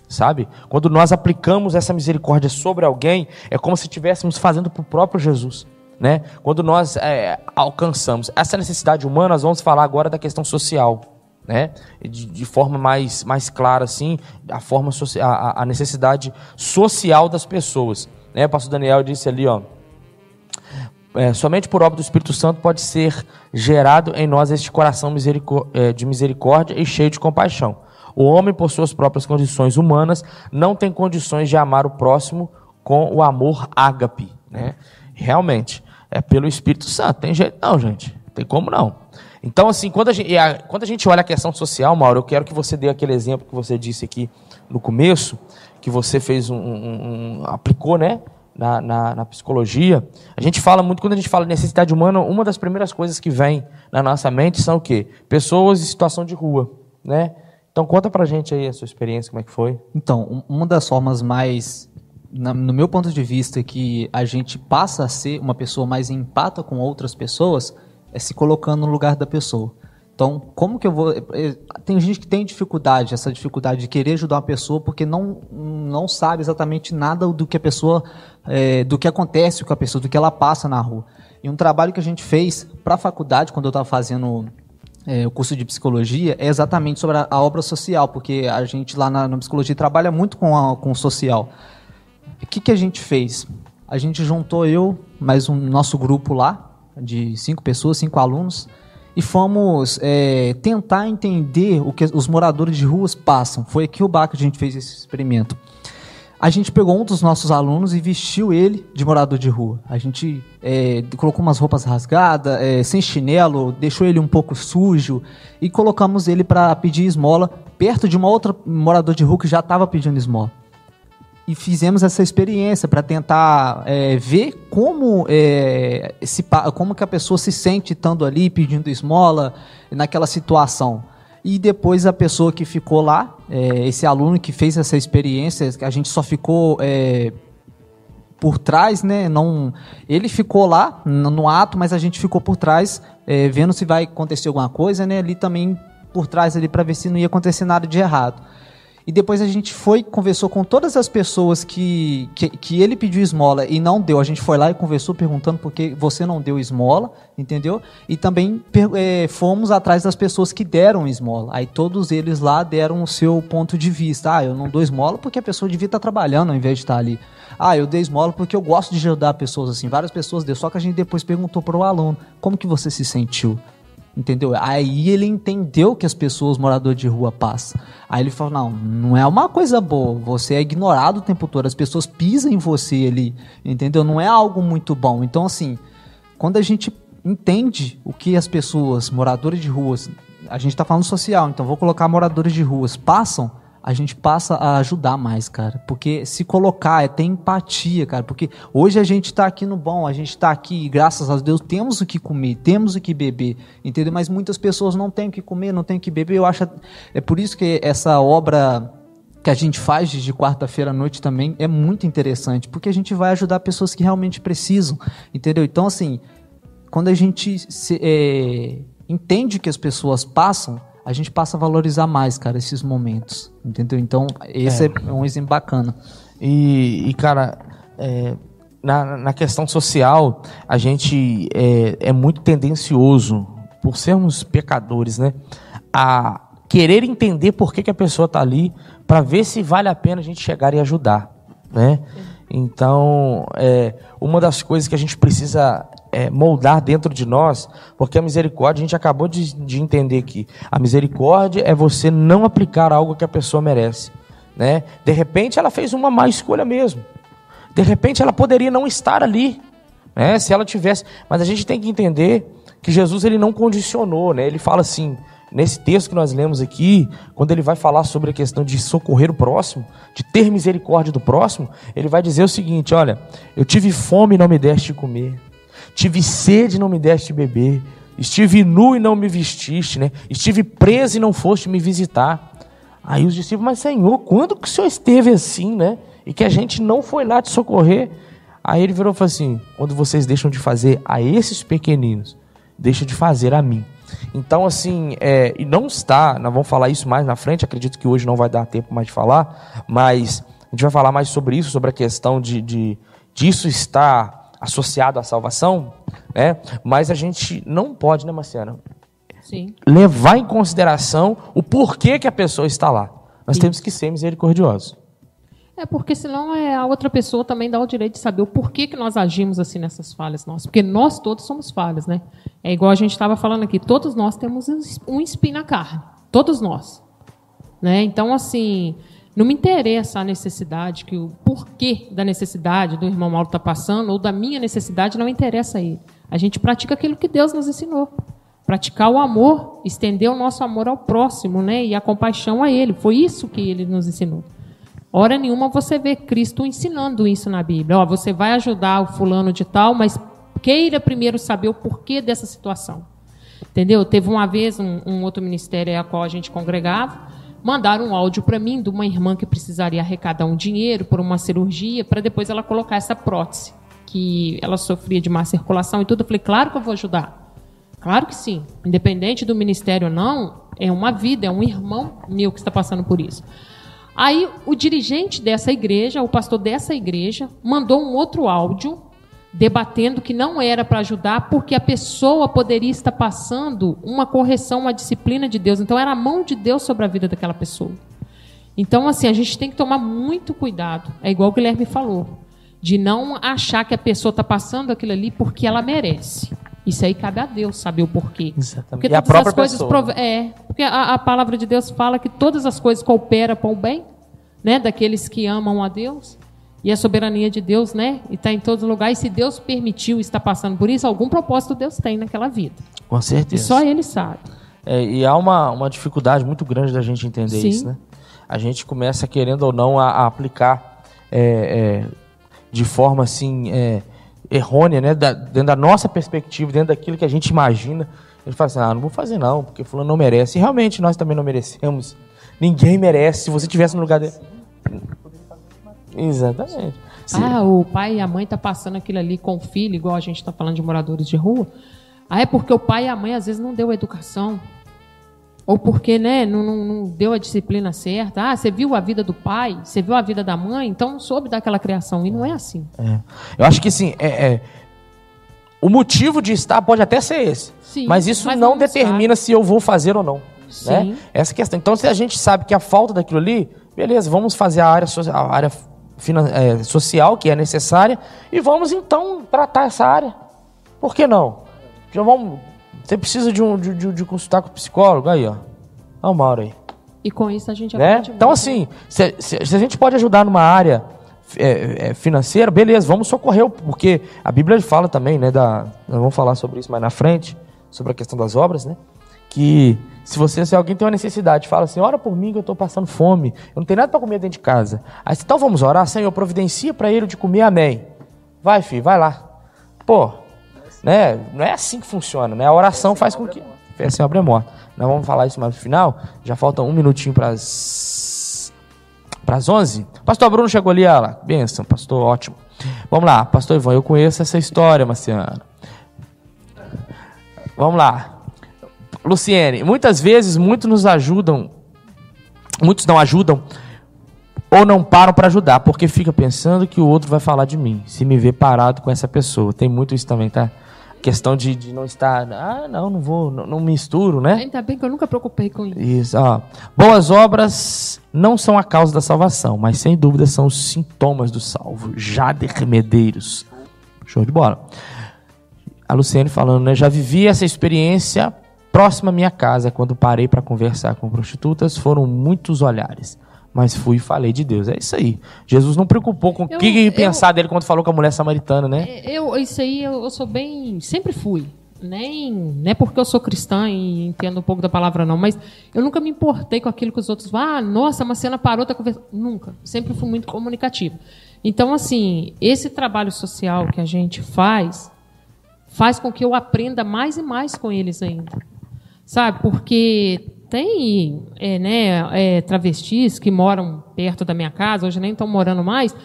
sabe? Quando nós aplicamos essa misericórdia sobre alguém, é como se estivéssemos fazendo para o próprio Jesus. Né? Quando nós é, alcançamos essa necessidade humana, nós vamos falar agora da questão social, né? De, de forma mais, mais clara, assim, a forma a, a necessidade social das pessoas. Né? O pastor Daniel disse ali, ó, é, somente por obra do Espírito Santo pode ser gerado em nós este coração é, de misericórdia e cheio de compaixão. O homem, por suas próprias condições humanas, não tem condições de amar o próximo com o amor ágape. Né? Realmente, é pelo Espírito Santo. Tem jeito não, gente. Tem como não. Então, assim, quando a, gente, quando a gente olha a questão social, Mauro, eu quero que você dê aquele exemplo que você disse aqui no começo, que você fez um, um, um aplicou, né? Na, na, na, psicologia, a gente fala muito, quando a gente fala de necessidade humana, uma das primeiras coisas que vem na nossa mente são o quê? Pessoas em situação de rua, né? Então conta pra gente aí a sua experiência, como é que foi. Então, uma das formas mais, no meu ponto de vista, que a gente passa a ser uma pessoa mais empata com outras pessoas, é se colocando no lugar da pessoa. Então, como que eu vou. Eh, tem gente que tem dificuldade, essa dificuldade de querer ajudar uma pessoa porque não, não sabe exatamente nada do que a pessoa. É, do que acontece com a pessoa, do que ela passa na rua. E um trabalho que a gente fez para a faculdade, quando eu estava fazendo é, o curso de psicologia, é exatamente sobre a, a, obra social, porque a gente lá na, na psicologia trabalha muito com, a, com o social. O que, que a gente fez? A gente juntou eu, mais um nosso grupo lá, de cinco pessoas, cinco alunos, e fomos é, tentar entender o que os moradores de ruas passam. Foi aqui o bar que a gente fez esse experimento. A gente pegou um dos nossos alunos e vestiu ele de morador de rua. A gente é, colocou umas roupas rasgadas, é, sem chinelo, deixou ele um pouco sujo e colocamos ele para pedir esmola perto de uma outra morador de rua que já estava pedindo esmola e fizemos essa experiência para tentar é, ver como, é, se, como que a pessoa se sente estando ali pedindo esmola naquela situação. E depois a pessoa que ficou lá, é, esse aluno que fez essa experiência, a gente só ficou é, por trás, né? Não, ele ficou lá no, no ato, mas a gente ficou por trás, é, vendo se vai acontecer alguma coisa, né? Ali também por trás ali para ver se não ia acontecer nada de errado. E depois a gente foi, conversou com todas as pessoas que, que, que, ele pediu esmola e não deu. A gente foi lá e conversou perguntando por que você não deu esmola, entendeu? E também é, fomos atrás das pessoas que deram esmola. Aí todos eles lá deram o seu ponto de vista. Ah, eu não dou esmola porque a pessoa devia estar trabalhando ao invés de estar ali. Ah, eu dei esmola porque eu gosto de ajudar pessoas assim. Várias pessoas deu, só que a gente depois perguntou para o aluno como que você se sentiu. Entendeu? Aí ele entendeu que as pessoas moradores de rua passam. Aí ele falou: não, não é uma coisa boa. Você é ignorado o tempo todo. As pessoas pisam em você ali. Entendeu? Não é algo muito bom. Então, assim, quando a gente entende o que as pessoas, moradores de ruas, a gente está falando social, então vou colocar moradores de ruas, passam a gente passa a ajudar mais, cara. Porque se colocar, é ter empatia, cara. Porque hoje a gente tá aqui no bom, a gente tá aqui, graças a Deus, temos o que comer, temos o que beber, entendeu? Mas muitas pessoas não têm o que comer, não têm o que beber. Eu acho. É por isso que essa obra que a gente faz de quarta-feira à noite também é muito interessante, porque a gente vai ajudar pessoas que realmente precisam, entendeu? Então, assim, quando a gente se, é, entende que as pessoas passam, a gente passa a valorizar mais, cara, esses momentos. Entendeu? Então, esse é, é um exemplo bacana. E, e cara, é, na, na questão social, a gente é, é muito tendencioso, por sermos pecadores, né? A querer entender por que, que a pessoa está ali, para ver se vale a pena a gente chegar e ajudar, né? Então, é, uma das coisas que a gente precisa é, moldar dentro de nós, porque a misericórdia, a gente acabou de, de entender que a misericórdia é você não aplicar algo que a pessoa merece. Né? De repente ela fez uma má escolha mesmo. De repente ela poderia não estar ali, né? Se ela tivesse, mas a gente tem que entender que Jesus ele não condicionou, né? Ele fala assim, nesse texto que nós lemos aqui, quando ele vai falar sobre a questão de socorrer o próximo, de ter misericórdia do próximo, ele vai dizer o seguinte: olha, eu tive fome e não me deste de comer, Tive sede e não me deste beber. Estive nu e não me vestiste, né? Estive preso e não foste me visitar. Aí os discípulos, mas Senhor, quando que o Senhor esteve assim, né? E que a gente não foi lá te socorrer? Aí ele virou e falou assim: quando vocês deixam de fazer a esses pequeninos, deixam de fazer a mim. Então, assim, é, e não está, nós vamos falar isso mais na frente, acredito que hoje não vai dar tempo mais de falar, mas a gente vai falar mais sobre isso, sobre a questão de, de disso estar associado à salvação, né? Mas a gente não pode, né, Marciana? Sim. Levar em consideração o porquê que a pessoa está lá. Nós Sim. temos que ser misericordiosos. É porque senão é, a outra pessoa também dá o direito de saber o porquê que nós agimos assim nessas falhas nossas. Porque nós todos somos falhas, né? É igual a gente estava falando aqui, todos nós temos um espinho na carne. Todos nós. Né? Então, assim, não me interessa a necessidade, que o porquê da necessidade do irmão Mauro está passando, ou da minha necessidade, não interessa a ele. A gente pratica aquilo que Deus nos ensinou. Praticar o amor, estender o nosso amor ao próximo, né? E a compaixão a ele. Foi isso que ele nos ensinou. Hora nenhuma você vê Cristo ensinando isso na Bíblia. Ó, você vai ajudar o fulano de tal, mas queira primeiro saber o porquê dessa situação. Entendeu? Teve uma vez um, um outro ministério a qual a gente congregava, mandaram um áudio para mim de uma irmã que precisaria arrecadar um dinheiro por uma cirurgia para depois ela colocar essa prótese, que ela sofria de má circulação e tudo. Eu falei, claro que eu vou ajudar. Claro que sim. Independente do ministério ou não, é uma vida, é um irmão meu que está passando por isso. Aí o dirigente dessa igreja, o pastor dessa igreja, mandou um outro áudio debatendo que não era para ajudar porque a pessoa poderia estar passando uma correção, uma disciplina de Deus. Então era a mão de Deus sobre a vida daquela pessoa. Então assim, a gente tem que tomar muito cuidado. É igual o Guilherme falou, de não achar que a pessoa está passando aquilo ali porque ela merece. Isso aí cabe a Deus saber o porquê. Exatamente. Porque e a própria coisas pessoa. prove... é, porque a, a, palavra de Deus fala que todas as coisas cooperam para o bem, né, daqueles que amam a Deus. E a soberania de Deus, né? E está em todos os lugares. Se Deus permitiu estar passando por isso, algum propósito Deus tem naquela vida. Com certeza. E só Ele sabe. É, e há uma, uma dificuldade muito grande da gente entender Sim. isso, né? A gente começa, querendo ou não, a, a aplicar é, é, de forma assim é, errônea, né? Da, dentro da nossa perspectiva, dentro daquilo que a gente imagina. Gente fala assim, ah, não vou fazer não, porque fulano não merece. E realmente nós também não merecemos. Ninguém merece. Se você tivesse no lugar dele. Exatamente. Se- Ah, o pai e a mãe tá passando aquilo ali com o filho, igual a gente está falando de moradores de rua. Ah, é porque o pai e a mãe às vezes não deu a educação. Ou porque, né, não, não- não deu a disciplina certa. Ah, você viu a vida do pai, você viu a vida da mãe, então não soube daquela criação. E não é assim. É. Eu acho que sim. É, é, o motivo de estar pode até ser esse. Sim, mas isso mas não não determina se eu vou fazer ou não. Sim. Né? Essa questão. Então, se a gente sabe que a falta daquilo ali, beleza, vamos fazer a área, a área é, social que é necessária e vamos então tratar essa área. Por que não? Já vamos. Você precisa de, um, de, de- de consultar com o psicólogo? Aí, ó. Olha o Mauro aí E com isso a gente né? Então, muito, assim, se, se- se a gente pode ajudar numa área é, é, financeira, beleza, vamos socorrer, porque a Bíblia fala também, né? Da, nós vamos falar sobre isso mais na frente, sobre a questão das obras, né? Que se você, se alguém tem uma necessidade, fala assim, ora por mim que eu estou passando fome, eu não tenho nada para comer dentro de casa. Aí, você, então vamos orar, Senhor, providencia para ele de comer, amém. Vai, filho, vai lá. Pô, né? Não é assim que funciona, né? A oração faz com que. Fé sem obra é morta. Nós vamos falar isso mais no final. Já falta um minutinho para as. Para as 11. Pastor Bruno chegou ali, ela. Benção, pastor, ótimo. Vamos lá, pastor Ivan, eu conheço essa história, Marciano. Vamos lá. Luciene, muitas vezes muitos nos ajudam, muitos não ajudam ou não param para ajudar, porque fica pensando que o outro vai falar de mim, se me ver parado com essa pessoa. Tem muito isso também, tá? Questão de, de não estar, ah, não, não vou, não, não misturo, né? Ainda bem que eu nunca preocupei com isso. Isso, ó. Boas obras não são a causa da salvação, mas sem dúvida são os sintomas do salvo. Jader Medeiros. Show de bola. A Luciane falando, né? Já vivi essa experiência próxima à minha casa, quando parei para conversar com prostitutas, foram muitos olhares. Mas fui e falei de Deus. É isso aí. Jesus não preocupou com o Eu- que ia eu- pensar dele quando falou com a mulher samaritana, né? É, Eu, isso aí eu, eu sou bem. Sempre fui. Nem, não é porque eu sou cristã e entendo um pouco da palavra, não, mas eu nunca me importei com aquilo que os outros. Ah, nossa, uma cena parou, tá conversando. Nunca. Sempre fui muito comunicativa. Então, assim, esse trabalho social que a gente faz faz com que eu aprenda mais e mais com eles ainda. Sabe? Porque tem é, né, é, travestis que moram perto da minha casa, hoje nem estão morando mais.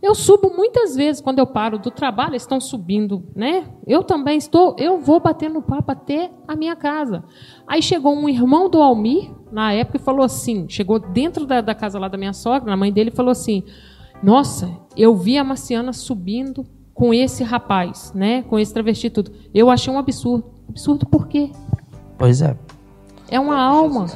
Eu subo muitas vezes quando eu paro do trabalho, eles estão subindo, né? Eu também estou, eu vou batendo papo até a minha casa. Aí chegou um irmão do Almir, na época, e falou assim: chegou dentro da, da casa lá da minha sogra, a mãe dele falou assim: Nossa, eu vi a Marciana subindo com esse rapaz, né? Com esse travesti tudo. Eu achei um absurdo. Absurdo por quê? Pois é. É uma alma.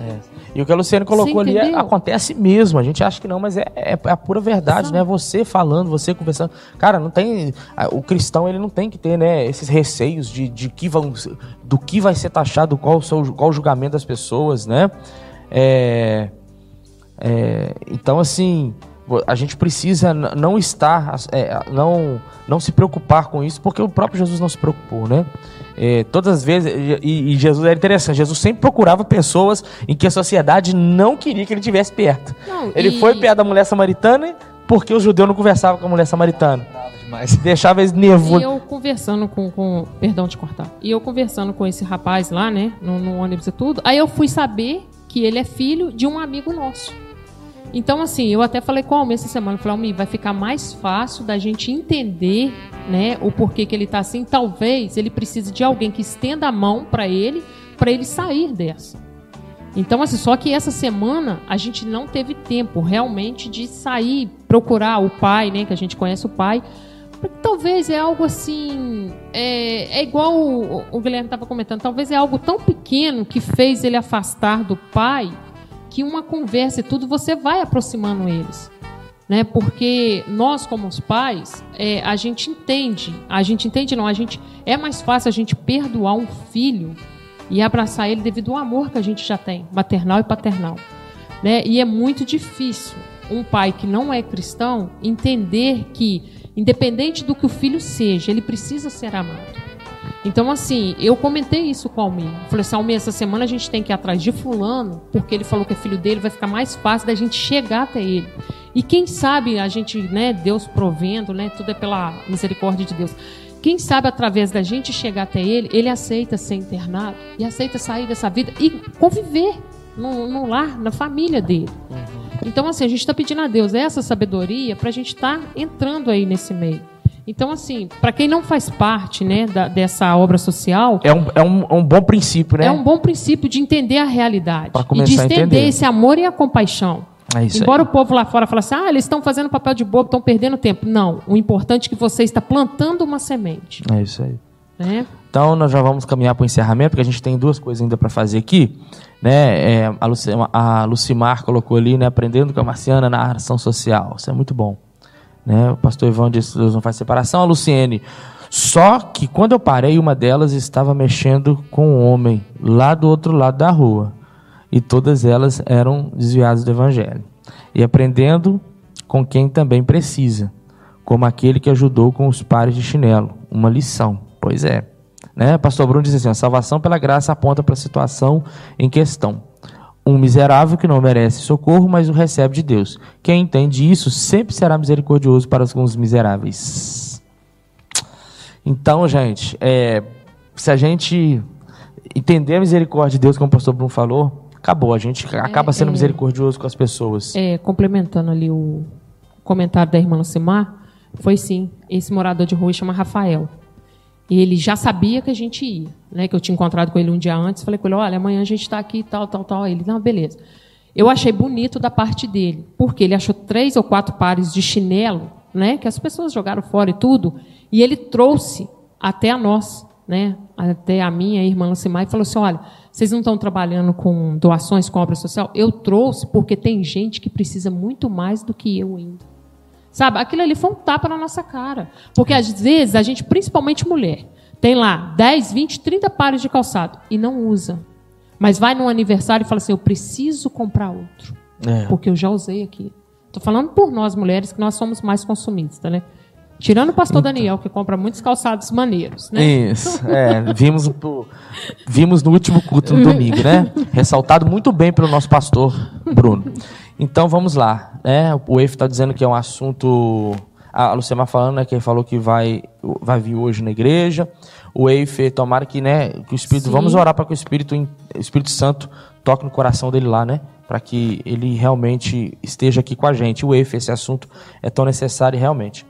E o que a Luciane colocou ali é- acontece mesmo. A gente acha que não, mas é, é, é a pura verdade, né? Você falando, você conversando. Cara, não tem. O cristão ele não tem que ter, né, esses receios de, de que vão, do que vai ser taxado, qual o, qual o julgamento das pessoas, né? É, é, então, assim, a gente precisa não estar, é, não, não se preocupar com isso, porque o próprio Jesus não se preocupou, né? É, todas as vezes, e, e Jesus era interessante, Jesus sempre procurava pessoas em que a sociedade não queria que ele estivesse perto. Não, ele e- foi perto da mulher samaritana porque os judeus não conversavam com a mulher samaritana. Demais. Deixava eles E nervosos. eu conversando com, com. Perdão de cortar. E eu conversando com esse rapaz lá, né? No, no ônibus e tudo. Aí eu fui saber que ele é filho de um amigo nosso. Então, assim, eu até falei com o Almir essa semana, eu falei, Almir, vai ficar mais fácil da gente entender, né, o porquê que ele está assim. Talvez ele precise de alguém que estenda a mão para ele, para ele sair dessa. Então, assim, só que essa semana a gente não teve tempo realmente de sair, procurar o pai, né, que a gente conhece o pai, talvez é algo assim. É, é igual o, o Guilherme estava comentando, talvez é algo tão pequeno que fez ele afastar do pai que uma conversa e tudo você vai aproximando eles. Né? Porque nós, como os pais, é, a gente entende, a gente entende não, a gente é mais fácil a gente perdoar um filho e abraçar ele devido ao amor que a gente já tem, maternal e paternal. Né? E é muito difícil um pai que não é cristão entender que Independente do que o filho seja, ele precisa ser amado. Então, assim, eu comentei isso com o Almir. falei assim, Almir, essa semana a gente tem que ir atrás de fulano, porque ele falou que é filho dele, vai ficar mais fácil da gente chegar até ele. E quem sabe a gente, né, Deus provendo, né, tudo é pela misericórdia de Deus. Quem sabe através da gente chegar até ele, ele aceita ser internado e aceita sair dessa vida e conviver no, no lar, na família dele. Uhum. Então, assim, a gente está pedindo a Deus essa sabedoria para a gente estar tá entrando aí nesse meio. Então, assim, para quem não faz parte né, da, dessa obra social. É um, é, um, é um bom princípio, né? É um bom princípio de entender a realidade. E de estender esse amor e a compaixão. É Embora aí. o povo lá fora fale assim, ah, eles estão fazendo papel de bobo, estão perdendo tempo. Não, o importante é que você está plantando uma semente. É isso aí. É? Então, nós já vamos caminhar para o encerramento, porque a gente tem duas coisas ainda para fazer aqui né, é, a, Luci, a, Lucimar colocou ali, né, aprendendo com a Marciana na ação social. Isso é muito bom. Né? O pastor Ivan disse Deus não faz separação. A Luciene, só que quando eu parei, uma delas estava mexendo com um homem lá do outro lado da rua. E todas elas eram desviadas do evangelho. E aprendendo com quem também precisa, como aquele que ajudou com os pares de chinelo. Uma lição. Pois é. Né? Pastor Bruno diz assim: a salvação pela graça aponta para a situação em questão. Um miserável que não merece socorro, mas o recebe de Deus. Quem entende isso sempre será misericordioso para os miseráveis. Então, gente, é, se a gente entender a misericórdia de Deus, como o pastor Bruno falou, acabou. A gente acaba sendo é, é, misericordioso com as pessoas. É, complementando ali o comentário da irmã Lucimar, foi sim, esse morador de rua chama Rafael. E ele já sabia que a gente ia, né? Que eu tinha encontrado com ele um dia antes. Falei com ele, olha, amanhã a gente está aqui, tal, tal, tal. Ele, não, beleza. Eu achei bonito da parte dele, porque ele achou três ou quatro pares de chinelo, né? Que as pessoas jogaram fora e tudo, e ele trouxe até a nós, né? Até a minha irmã Lucimar e falou assim, olha, vocês não estão trabalhando com doações, com obra social? Eu trouxe porque tem gente que precisa muito mais do que eu ainda. Sabe? Aquilo ali foi um tapa na nossa cara. Porque às vezes a gente, principalmente mulher, tem lá 10, 20, 30 pares de calçado e não usa. Mas vai num aniversário e fala assim: eu preciso comprar outro. É. Porque eu já usei aqui. Estou falando por nós mulheres que nós somos mais consumistas, né? Tirando o pastor então. Daniel, que compra muitos calçados maneiros, né? Isso, é, vimos, vimos no último culto no *laughs* domingo, né? Ressaltado muito bem pelo nosso pastor Bruno. Então vamos lá. Né? O EF está dizendo que é um assunto. A Lucemar falando né, que ele falou que vai, vai vir hoje na igreja. O EIF, tomara que, né, que o Espírito. Sim. Vamos orar para que o Espírito, o Espírito Santo toque no coração dele lá, né? Para que ele realmente esteja aqui com a gente. O EIF, esse assunto é tão necessário realmente.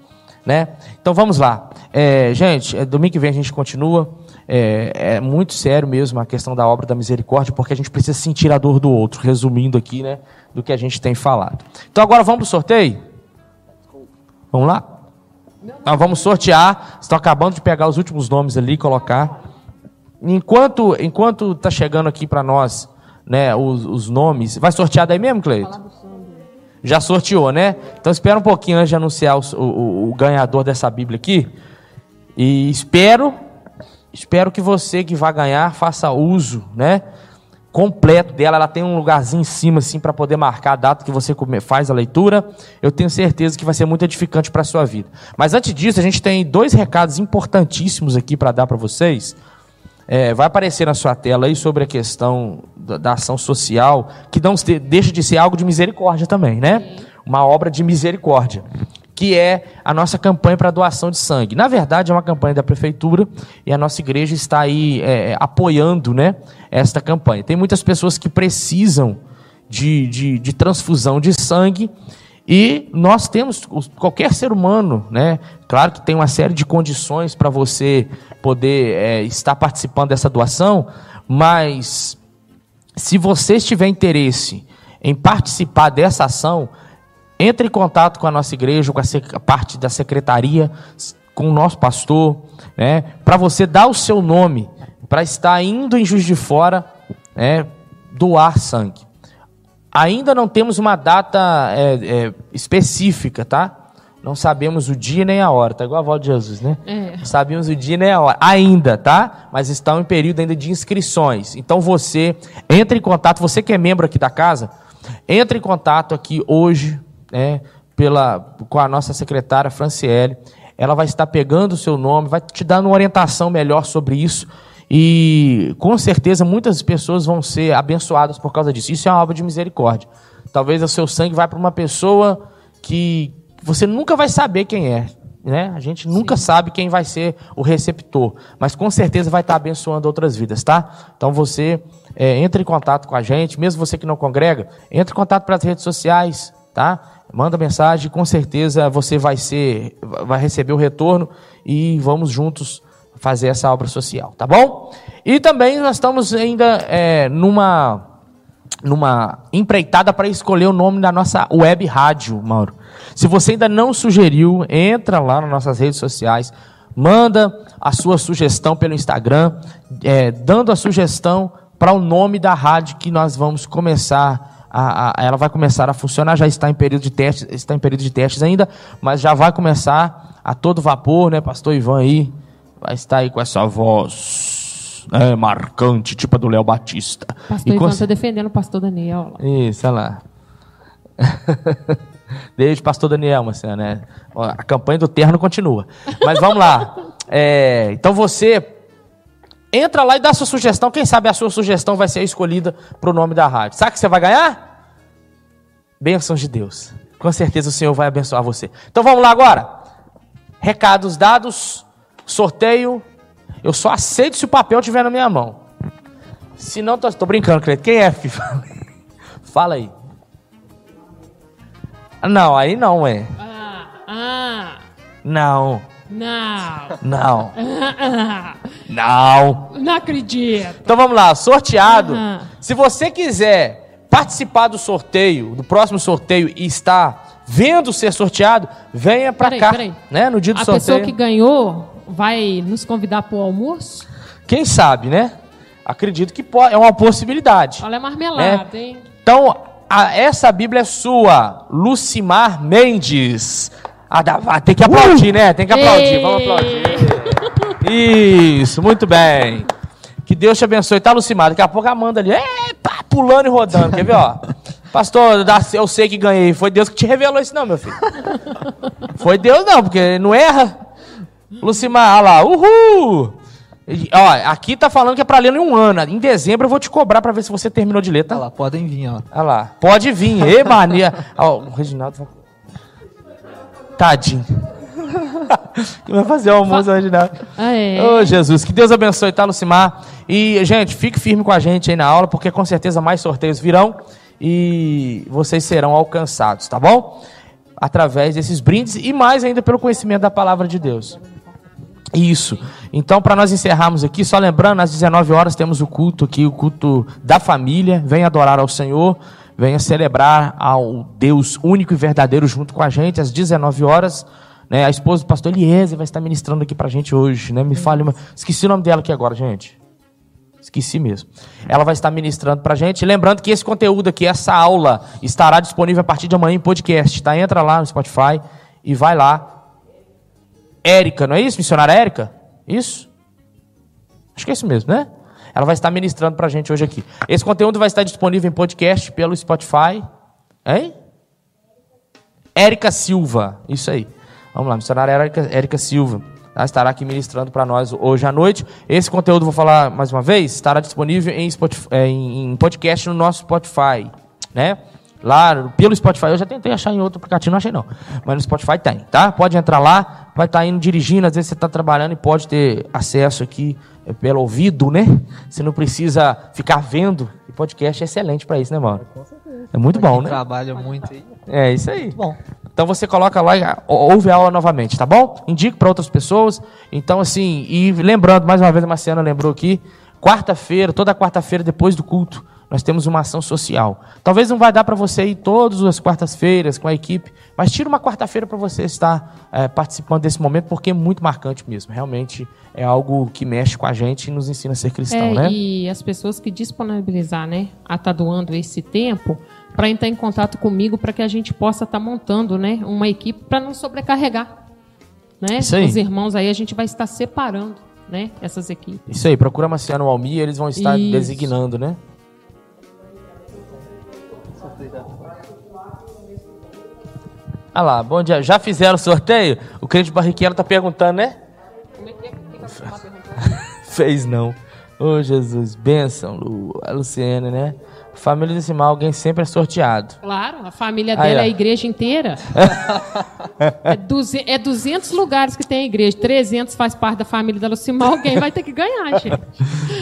Né? Então vamos lá. É, gente, é, domingo que vem a gente continua. É, é, muito sério mesmo a questão da obra da misericórdia, porque a gente precisa sentir a dor do outro, resumindo aqui, né? do que a gente tem falado. Então agora vamos para o sorteio? Vamos lá? Nós vamos sortear. Estão acabando de pegar os últimos nomes ali e colocar. Enquanto enquanto está chegando aqui para nós né, os, os, nomes. Vai sortear daí mesmo, Cleito? Já sorteou, né? Então espera um pouquinho antes de anunciar o, o, o ganhador dessa Bíblia aqui. E espero, espero que você que vai ganhar faça uso, né? completo dela, ela tem um lugarzinho em cima assim para poder marcar a data que você faz a leitura. Eu tenho certeza que vai ser muito edificante para a sua vida. Mas antes disso, a gente tem dois recados importantíssimos aqui para dar para vocês. É, vai aparecer na sua tela aí sobre a questão da, da ação social, que não deixa de ser algo de misericórdia também, né? Uma obra de misericórdia. Que é a nossa campanha para doação de sangue. Na verdade, é uma campanha da prefeitura e a nossa igreja está aí é, é apoiando né, esta campanha. Tem muitas pessoas que precisam de, de, de transfusão de sangue e nós temos, qualquer ser humano, né? Claro que tem uma série de condições para você poder é, estar participando dessa doação, mas se você tiver interesse em participar dessa ação, entre em contato com a nossa igreja, com a parte da secretaria, com o nosso pastor, né, para você dar o seu nome, para estar indo em Juiz de Fora, né, doar sangue. Ainda não temos uma data é, é, específica, tá? Não sabemos o dia nem a hora, tá igual a avó de Jesus, né? É. Não sabemos o dia nem a hora, ainda, tá? Mas estão em período ainda de inscrições. Então você entre em contato, você que é membro aqui da casa, entre em contato aqui hoje, né, pela, com a nossa secretária Franciele. Ela vai estar pegando o seu nome, vai te dando uma orientação melhor sobre isso. E com certeza muitas pessoas vão ser abençoadas por causa disso. Isso é uma obra de misericórdia. Talvez o seu sangue vá para uma pessoa que você nunca vai saber quem é. Né? A gente nunca Sim. sabe quem vai ser o receptor, mas com certeza vai estar abençoando outras vidas, tá? Então você é, entre em contato com a gente, mesmo você que não congrega, entre em contato pelas redes sociais, tá? Manda mensagem, com certeza você vai ser, vai receber o retorno e vamos juntos fazer essa obra social, tá bom? E também nós estamos ainda é, numa numa empreitada para escolher o nome da nossa web rádio, Mauro. Se você ainda não sugeriu, entra lá nas nossas redes sociais, manda a sua sugestão pelo Instagram, é, dando a sugestão para o nome da rádio que nós vamos começar a, a, ela vai começar a funcionar, já está em período de testes, está em período de testes ainda, mas já vai começar a todo vapor, né, pastor Ivan aí, vai estar aí com essa voz né, marcante, tipo a do Léo Batista. Pastor e Ivan está defendendo o pastor Daniel. Lá. Isso, olha lá. *laughs* Desde pastor Daniel, Marcelo, né? A campanha do terno continua. Mas vamos lá. *laughs* É, então você Entra lá e dá sua sugestão. Quem sabe a sua sugestão vai ser escolhida para o nome da rádio. Sabe o que você vai ganhar? Bênçãos de Deus. Com certeza o Senhor vai abençoar você. Então vamos lá agora. Recados dados. Sorteio. Eu só aceito se o papel estiver na minha mão. Se não, tô, tô brincando, Cleiton. Quem é, filho? *laughs* Fala aí. Não, aí não é. Ah, ah. Não. Não. Não. *laughs* Não. Não acredito. Então vamos lá, sorteado. Uhum. Se você quiser participar do sorteio, do próximo sorteio e estar vendo ser sorteado, venha para cá, peraí. né, no dia do A sorteio. A pessoa que ganhou vai nos convidar para o almoço? Quem sabe, né? Acredito que pode, é uma possibilidade. Olha a marmelada, né? hein? Então, a, essa Bíblia é sua, Lucimar Mendes. Ah, dá, tem que aplaudir, uh! né? Tem que aplaudir, Ei! vamos aplaudir. Isso, muito bem. Que Deus te abençoe. Tá, Lucimar? Daqui a pouco a Amanda ali, eita, pulando e rodando. Quer ver, ó? *laughs* Pastor, eu sei que ganhei. Foi Deus que te revelou isso, não, meu filho. Foi Deus, não, porque não erra. Lucimar, olha lá, uhul! Ó, aqui tá falando que é pra ler em um ano. Em dezembro eu vou te cobrar pra ver se você terminou de ler, tá? Olha lá, podem vir, ó. Olha lá, pode vir. Ê, mania. Ó, o Reginaldo Tadinho. *laughs* vai fazer o almoço hoje, não. Ah, é. Ô, Jesus, que Deus abençoe, tá, Lucimar? E, gente, fique firme com a gente aí na aula, porque com certeza mais sorteios virão e vocês serão alcançados, tá bom? Através desses brindes e mais ainda pelo conhecimento da palavra de Deus. Isso. Então, para nós encerrarmos aqui, só lembrando, às 19 horas temos o culto aqui, o culto da família. Vem adorar ao Senhor venha celebrar ao Deus único e verdadeiro junto com a gente às 19 horas. Né? A esposa do pastor Eliezer vai estar ministrando aqui para a gente hoje. Né? Me fale, uma... esqueci o nome dela aqui agora, gente. Esqueci mesmo. Ela vai estar ministrando para a gente. Lembrando que esse conteúdo aqui, essa aula, estará disponível a partir de amanhã em podcast. Tá? Entra lá no Spotify e vai lá. Érica, não é isso? Missionária Érica? Isso? Acho que é isso mesmo, né? Ela vai estar ministrando para a gente hoje aqui. Esse conteúdo vai estar disponível em podcast pelo Spotify. Hein? Érica Silva. Isso aí. Vamos lá, missionária Érica, Érica Silva. Ela estará aqui ministrando para nós hoje à noite. Esse conteúdo, vou falar mais uma vez, estará disponível em, Spotify, é, em podcast no nosso Spotify. Né? Lá pelo Spotify. Eu já tentei achar em outro aplicativo, não achei não. Mas no Spotify tem, tá? Pode entrar lá, vai estar tá indo dirigindo, às vezes você está trabalhando e pode ter acesso aqui é, pelo ouvido, né? Você não precisa ficar vendo. E podcast é excelente para isso, né, mano? É muito bom, né? Trabalha muito aí. É isso aí. Muito bom. Então você coloca lá e ouve a aula novamente, tá bom? Indique para outras pessoas. Então, assim, e lembrando, mais uma vez a Marciana lembrou aqui, quarta-feira, toda quarta-feira depois do culto, nós temos uma ação social. Talvez não vai dar para você ir todas as quartas-feiras com a equipe, mas tira uma quarta-feira para você estar é, participando desse momento, porque é muito marcante mesmo. Realmente é algo que mexe com a gente e nos ensina a ser cristão, é, né? E as pessoas que disponibilizar, né, a estar tá doando esse tempo, para entrar em contato comigo para que a gente possa estar tá montando né, uma equipe para não sobrecarregar. Né? Os irmãos aí, a gente vai estar separando né, essas equipes. Isso aí, procura Marciano Almi eles vão estar Isso. designando, né? Ah lá, bom dia. Já fizeram o sorteio? O crente Barriqueiro tá perguntando, né? Como *laughs* que? Fez não. Ô oh, Jesus, bênção, Lu. A Luciana, né? Família decimal, alguém sempre é sorteado. Claro, a família dela Aí, é a igreja inteira. *laughs* é, duze, é 200 lugares que tem a igreja, 300 faz parte da família da Lucimar, alguém vai ter que ganhar, gente.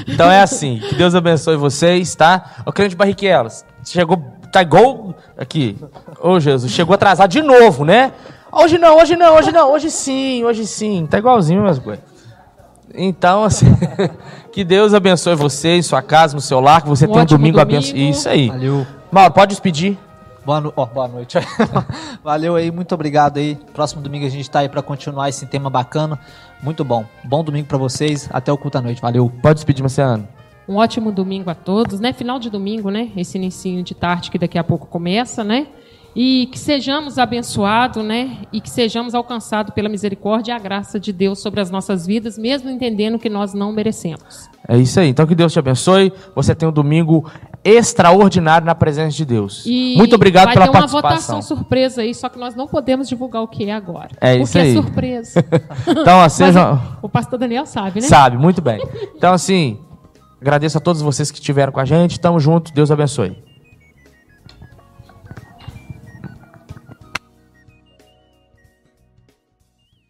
Então é assim, que Deus abençoe vocês, tá? O crente Barriquelas, chegou, tá igual aqui. Ô oh, Jesus, chegou atrasado de novo, né? Hoje não, hoje não, hoje não, hoje sim, hoje sim. Tá igualzinho, mas coisas. Então, assim, *laughs* que Deus abençoe você, em sua casa, no seu lar, que você um tenha um domingo, domingo. abençoado. Isso aí. Valeu. Mauro, pode despedir. Boa, no... oh, boa noite. *laughs* Valeu aí, muito obrigado aí. Próximo domingo a gente está aí para continuar esse tema bacana. Muito bom. Bom domingo para vocês. Até o culto à noite. Valeu. Pode despedir, Marciano. Um ótimo domingo a todos, né? Final de domingo, né? Esse início de tarde que daqui a pouco começa, né? e que sejamos abençoados, né? E que sejamos alcançados pela misericórdia e a graça de Deus sobre as nossas vidas, mesmo entendendo que nós não merecemos. É isso aí. Então que Deus te abençoe. Você tem um domingo extraordinário na presença de Deus. E Muito obrigado pela participação. Vai ter uma votação surpresa aí, só que nós não podemos divulgar o que é agora. É isso aí. Porque é surpresa. *laughs* então, assim, seja... o pastor Daniel sabe, né? Sabe, muito bem. *laughs* Então, assim, agradeço a todos vocês que estiveram com a gente. Tamo junto. Deus abençoe.